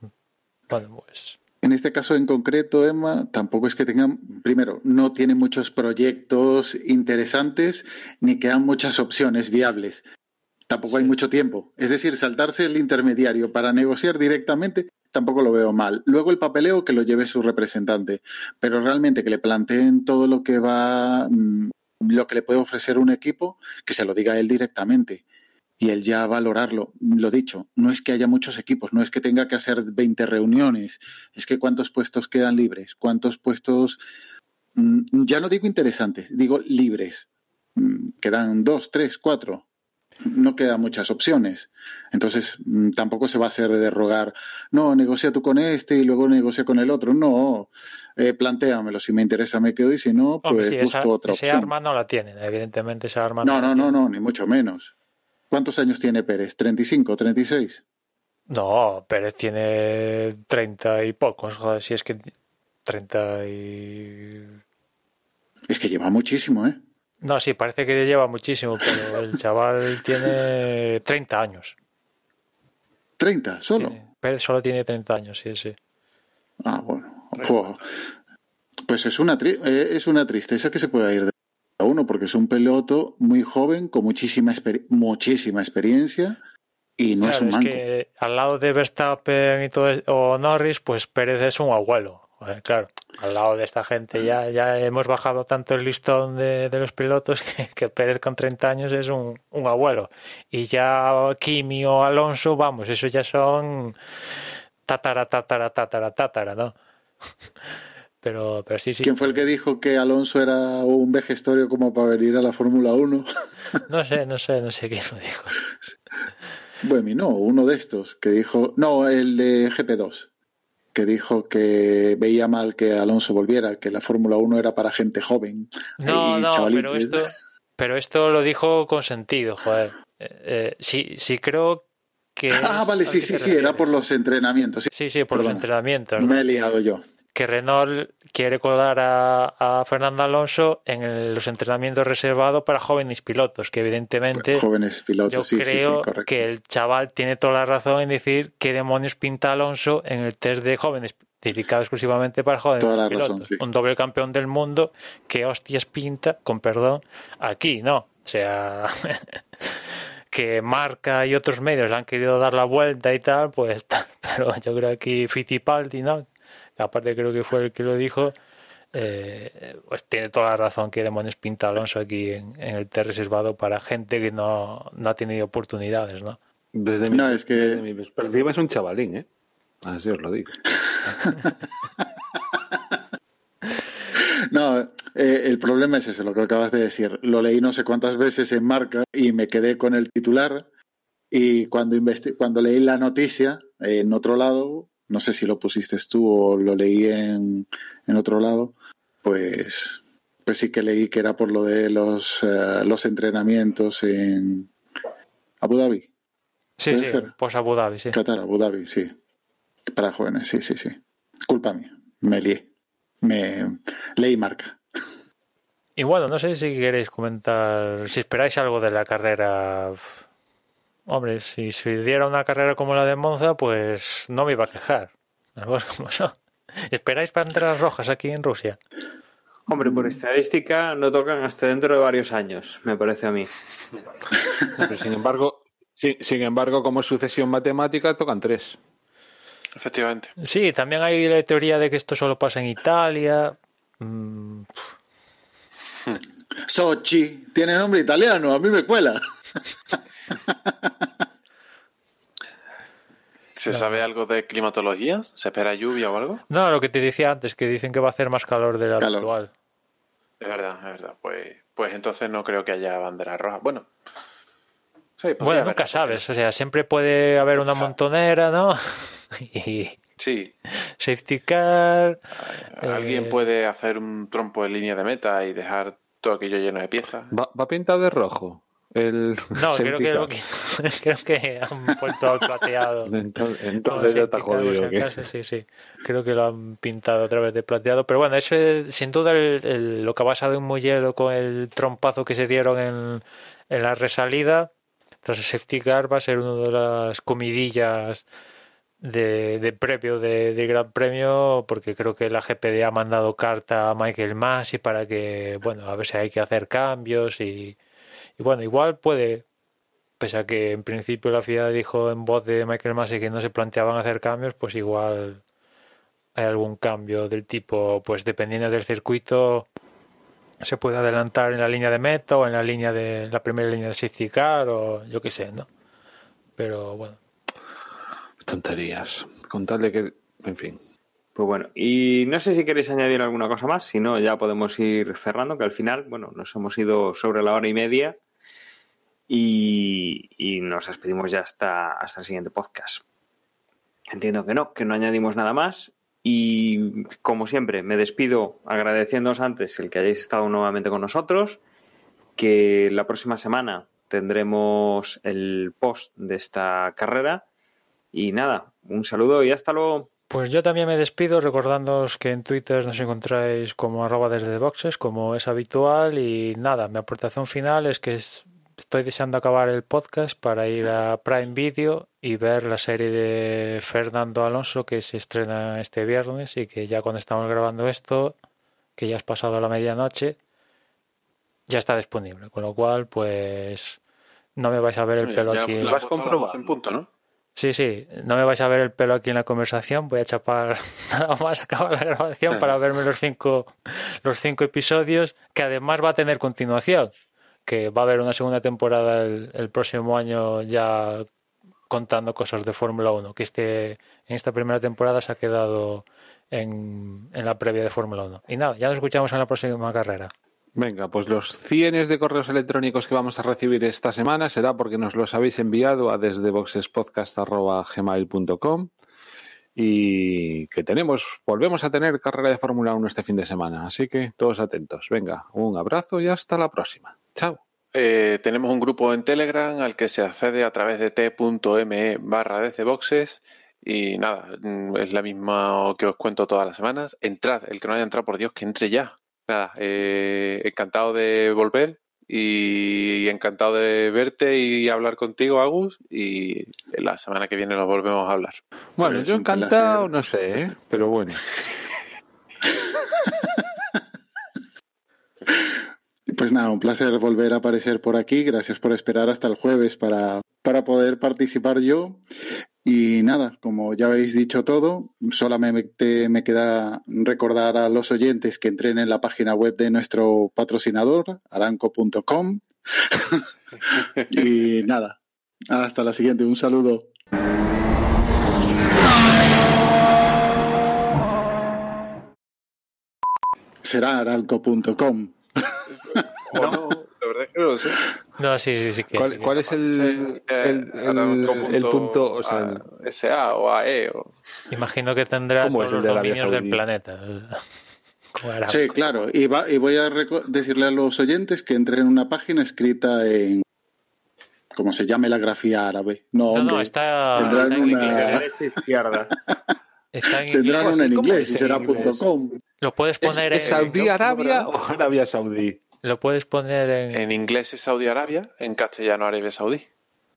bueno, pues en este caso en concreto, Emma, tampoco es que tengan, primero, no tiene muchos proyectos interesantes ni quedan muchas opciones viables. Tampoco hay mucho tiempo. Es decir, saltarse el intermediario para negociar directamente tampoco lo veo mal. Luego el papeleo que lo lleve su representante, pero realmente que le planteen todo lo que va, mm, lo que le puede ofrecer un equipo, que se lo diga él directamente y él ya valorarlo. Lo dicho, no es que haya muchos equipos, no es que tenga que hacer 20 reuniones, es que cuántos puestos quedan libres, cuántos puestos, mm, ya no digo interesantes, digo libres. Mm, quedan dos, tres, cuatro no quedan muchas opciones. Entonces, mm, tampoco se va a hacer de derrogar, no, negocia tú con este y luego negocia con el otro. No, eh, plantéamelo. Si me interesa, me quedo y si no, pues busco otra esa arma no la tienen, evidentemente esa arma no. No, no, no, ni mucho menos. ¿Cuántos años tiene Pérez? ¿35, 36? No, Pérez tiene 30 y pocos, joder, si es que 30 y... Es que lleva muchísimo, ¿eh? No, sí, parece que lleva muchísimo, pero el chaval tiene 30 años. ¿30 solo? Pérez solo tiene 30 años, sí, sí. Ah, bueno. Pues es una, eh, es una tristeza que se pueda ir de uno, porque es un piloto muy joven, con muchísima, muchísima experiencia y no es un manco. Es que al lado de Verstappen y todo, o Norris, pues Pérez es un abuelo. claro al lado de esta gente ya, ya hemos bajado tanto el listón de, los pilotos que, Pérez con 30 años es un, abuelo. Y ya Kimi o Alonso, vamos, eso ya son tatara, tatara, tatara, tatara, ¿no? Pero, pero sí, sí. ¿Quién fue el que dijo que Alonso era un vejestorio como para venir a la Fórmula 1? No sé, no sé, no sé quién lo dijo. Bueno, no, uno de estos que dijo, no, el de GP2 que dijo que veía mal que Alonso volviera, que la Fórmula 1 era para gente joven. No, no, pero esto, pero esto lo dijo con sentido, joder. Eh, eh, sí, sí creo que... Ah, vale, sí, sí, sí, era por los entrenamientos. Sí, sí, por los entrenamientos. Me he liado yo que Renault quiere colar a, Fernando Alonso en los entrenamientos reservados para jóvenes pilotos, que evidentemente jóvenes pilotos, yo creo que el chaval tiene toda la razón en decir qué demonios pinta Alonso en el test de jóvenes dedicado exclusivamente para jóvenes pilotos. Un doble campeón del mundo que hostias pinta, con perdón, aquí, ¿no? O sea, que Marca y otros medios han querido dar la vuelta y tal, pues, pero yo creo que aquí Fittipaldi, ¿no? Aparte creo que fue el que lo dijo, eh, pues tiene toda la razón que demonios pinta Alonso aquí en, el ter reservado para gente que no, ha tenido oportunidades, ¿no? Desde no, es que... mi perspectiva es un chavalín, ¿eh? Así os lo digo. no, eh, el problema es eso, lo que acabas de decir. Lo leí no sé cuántas veces en marca y me quedé con el titular y cuando, cuando leí la noticia en otro lado no sé si lo pusiste tú o lo leí en, otro lado, pues, pues sí que leí que era por lo de los, eh, los entrenamientos en Abu Dhabi. Sí, sí, pues Abu Dhabi, sí. Qatar, Abu Dhabi, sí. Para jóvenes, sí, sí, sí. Culpa mía, me lié. Me leí marca. Y bueno, no sé si queréis comentar, si esperáis algo de la carrera. Hombre, si se diera una carrera como la de Monza, pues no me iba a quejar. Las como son. ¿Esperáis rojas aquí en Rusia? Hombre, por estadística no tocan hasta dentro de varios años, me parece a mí. sin embargo, sin embargo, como sucesión matemática tocan tres. Efectivamente. Sí, también hay la teoría de que esto solo pasa en Italia. Mm. Sochi, tiene nombre italiano, a mí me cuela. ¿Se sabe algo de climatología? ¿Se espera lluvia o algo? No, lo que te decía antes, que dicen que va a hacer más calor de lo habitual. Es verdad, es verdad. Pues, pues entonces no creo que haya bandera roja. Bueno, bueno, nunca sabes. O sea, siempre puede haber una montonera, ¿no? y sí. Safety car. Alguien eh, puede hacer un trompo en línea de meta y dejar todo aquello lleno de piezas. ¿Va, va pintado de rojo? El no, creo que, creo que han puesto al plateado. Entonces, ya está jodido. sí, sí. Creo que lo han pintado otra vez de plateado. Pero bueno, eso es sin duda lo que ha pasado en Mugello con el trompazo que se dieron en, en la resalida. Entonces, Safety Car va a ser una de las comidillas de, de previo de, Gran Premio, porque creo que la GPD ha mandado carta a Michael Masi para que, bueno, a ver si hay que hacer cambios y y bueno, igual puede, pese a que en principio la FIA dijo en voz de Michael Massey que no se planteaban hacer cambios, pues igual hay algún cambio del tipo, pues dependiendo del circuito, se puede adelantar en la línea de meta o en la línea de la primera línea de safety car o yo qué sé, ¿no? Pero bueno. Tonterías. Con tal de que, en fin. Pues bueno, y no sé si queréis añadir alguna cosa más, si no ya podemos ir cerrando, que al final, bueno, nos hemos ido sobre la hora y media y, nos despedimos ya hasta, hasta el siguiente podcast. Entiendo que no, que no añadimos nada más. Y como siempre, me despido agradeciéndoos antes el que hayáis estado nuevamente con nosotros, que la próxima semana tendremos el post de esta carrera. Y nada, un saludo y hasta luego. Pues yo también me despido recordándoos que en Twitter nos encontráis como arroba desde boxes, como es habitual. Y nada, mi aportación final es que es estoy deseando acabar el podcast para ir a Prime Video y ver la serie de Fernando Alonso que se estrena este viernes y que ya cuando estamos grabando esto, que ya has pasado la medianoche, ya está disponible. Con lo cual, pues no me vais a ver el pelo aquí. Lo has comprobado en punto, ¿no? Sí, sí, no me vais a ver el pelo aquí en la conversación. Voy a chapar nada más acabar la grabación para verme los cinco, los cinco episodios, que además va a tener continuación que va a haber una segunda temporada el, próximo año ya contando cosas de Fórmula 1, que este, en esta primera temporada se ha quedado en, la previa de Fórmula 1. Y nada, ya nos escuchamos en la próxima carrera. Venga, pues los cienes de correos electrónicos que vamos a recibir esta semana será porque nos los habéis enviado a desde boxespodcast.gmail.com y que tenemos, volvemos a tener carrera de Fórmula 1 este fin de semana. Así que todos atentos. Venga, un abrazo y hasta la próxima. Chao. Eh, tenemos un grupo en Telegram al que se accede a través de t.me barra boxes y nada, mm, es la misma que os cuento todas las semanas. Entrad, el que no haya entrado, por Dios, que entre ya. Nada, eh, encantado de volver y encantado de verte y hablar contigo, Agus. Y la semana que viene nos volvemos a hablar. Bueno, yo encantado, no sé, ¿eh? pero bueno. Pues nada, un placer volver a aparecer por aquí. Gracias por esperar hasta el jueves para, para poder participar yo. Y nada, como ya habéis dicho todo, solamente me queda recordar a los oyentes que entren en la página web de nuestro patrocinador, aranco.com. y nada, hasta la siguiente. Un saludo. Será aranco.com. no, la verdad es que no lo sé. No, sí, sí, sí. ¿Cuál, es el, el, el, punto? O sea, SA o AE. O... Imagino que tendrá todos los dominios del planeta. Sí, claro. Y, va, y voy a decirle a los oyentes que entren en una página escrita en como se llame la grafía árabe. No, no, no está, tendrán está en una... inglés. Derecha izquierda. Está en Tendrán inglés. una en ¿Cómo inglés y será inglés? .com. Lo puedes ¿Es, poner es en. Saudí no, Arabia o Arabia Saudí? Lo puedes poner en. En inglés es Saudi Arabia, en castellano Arabia Saudí.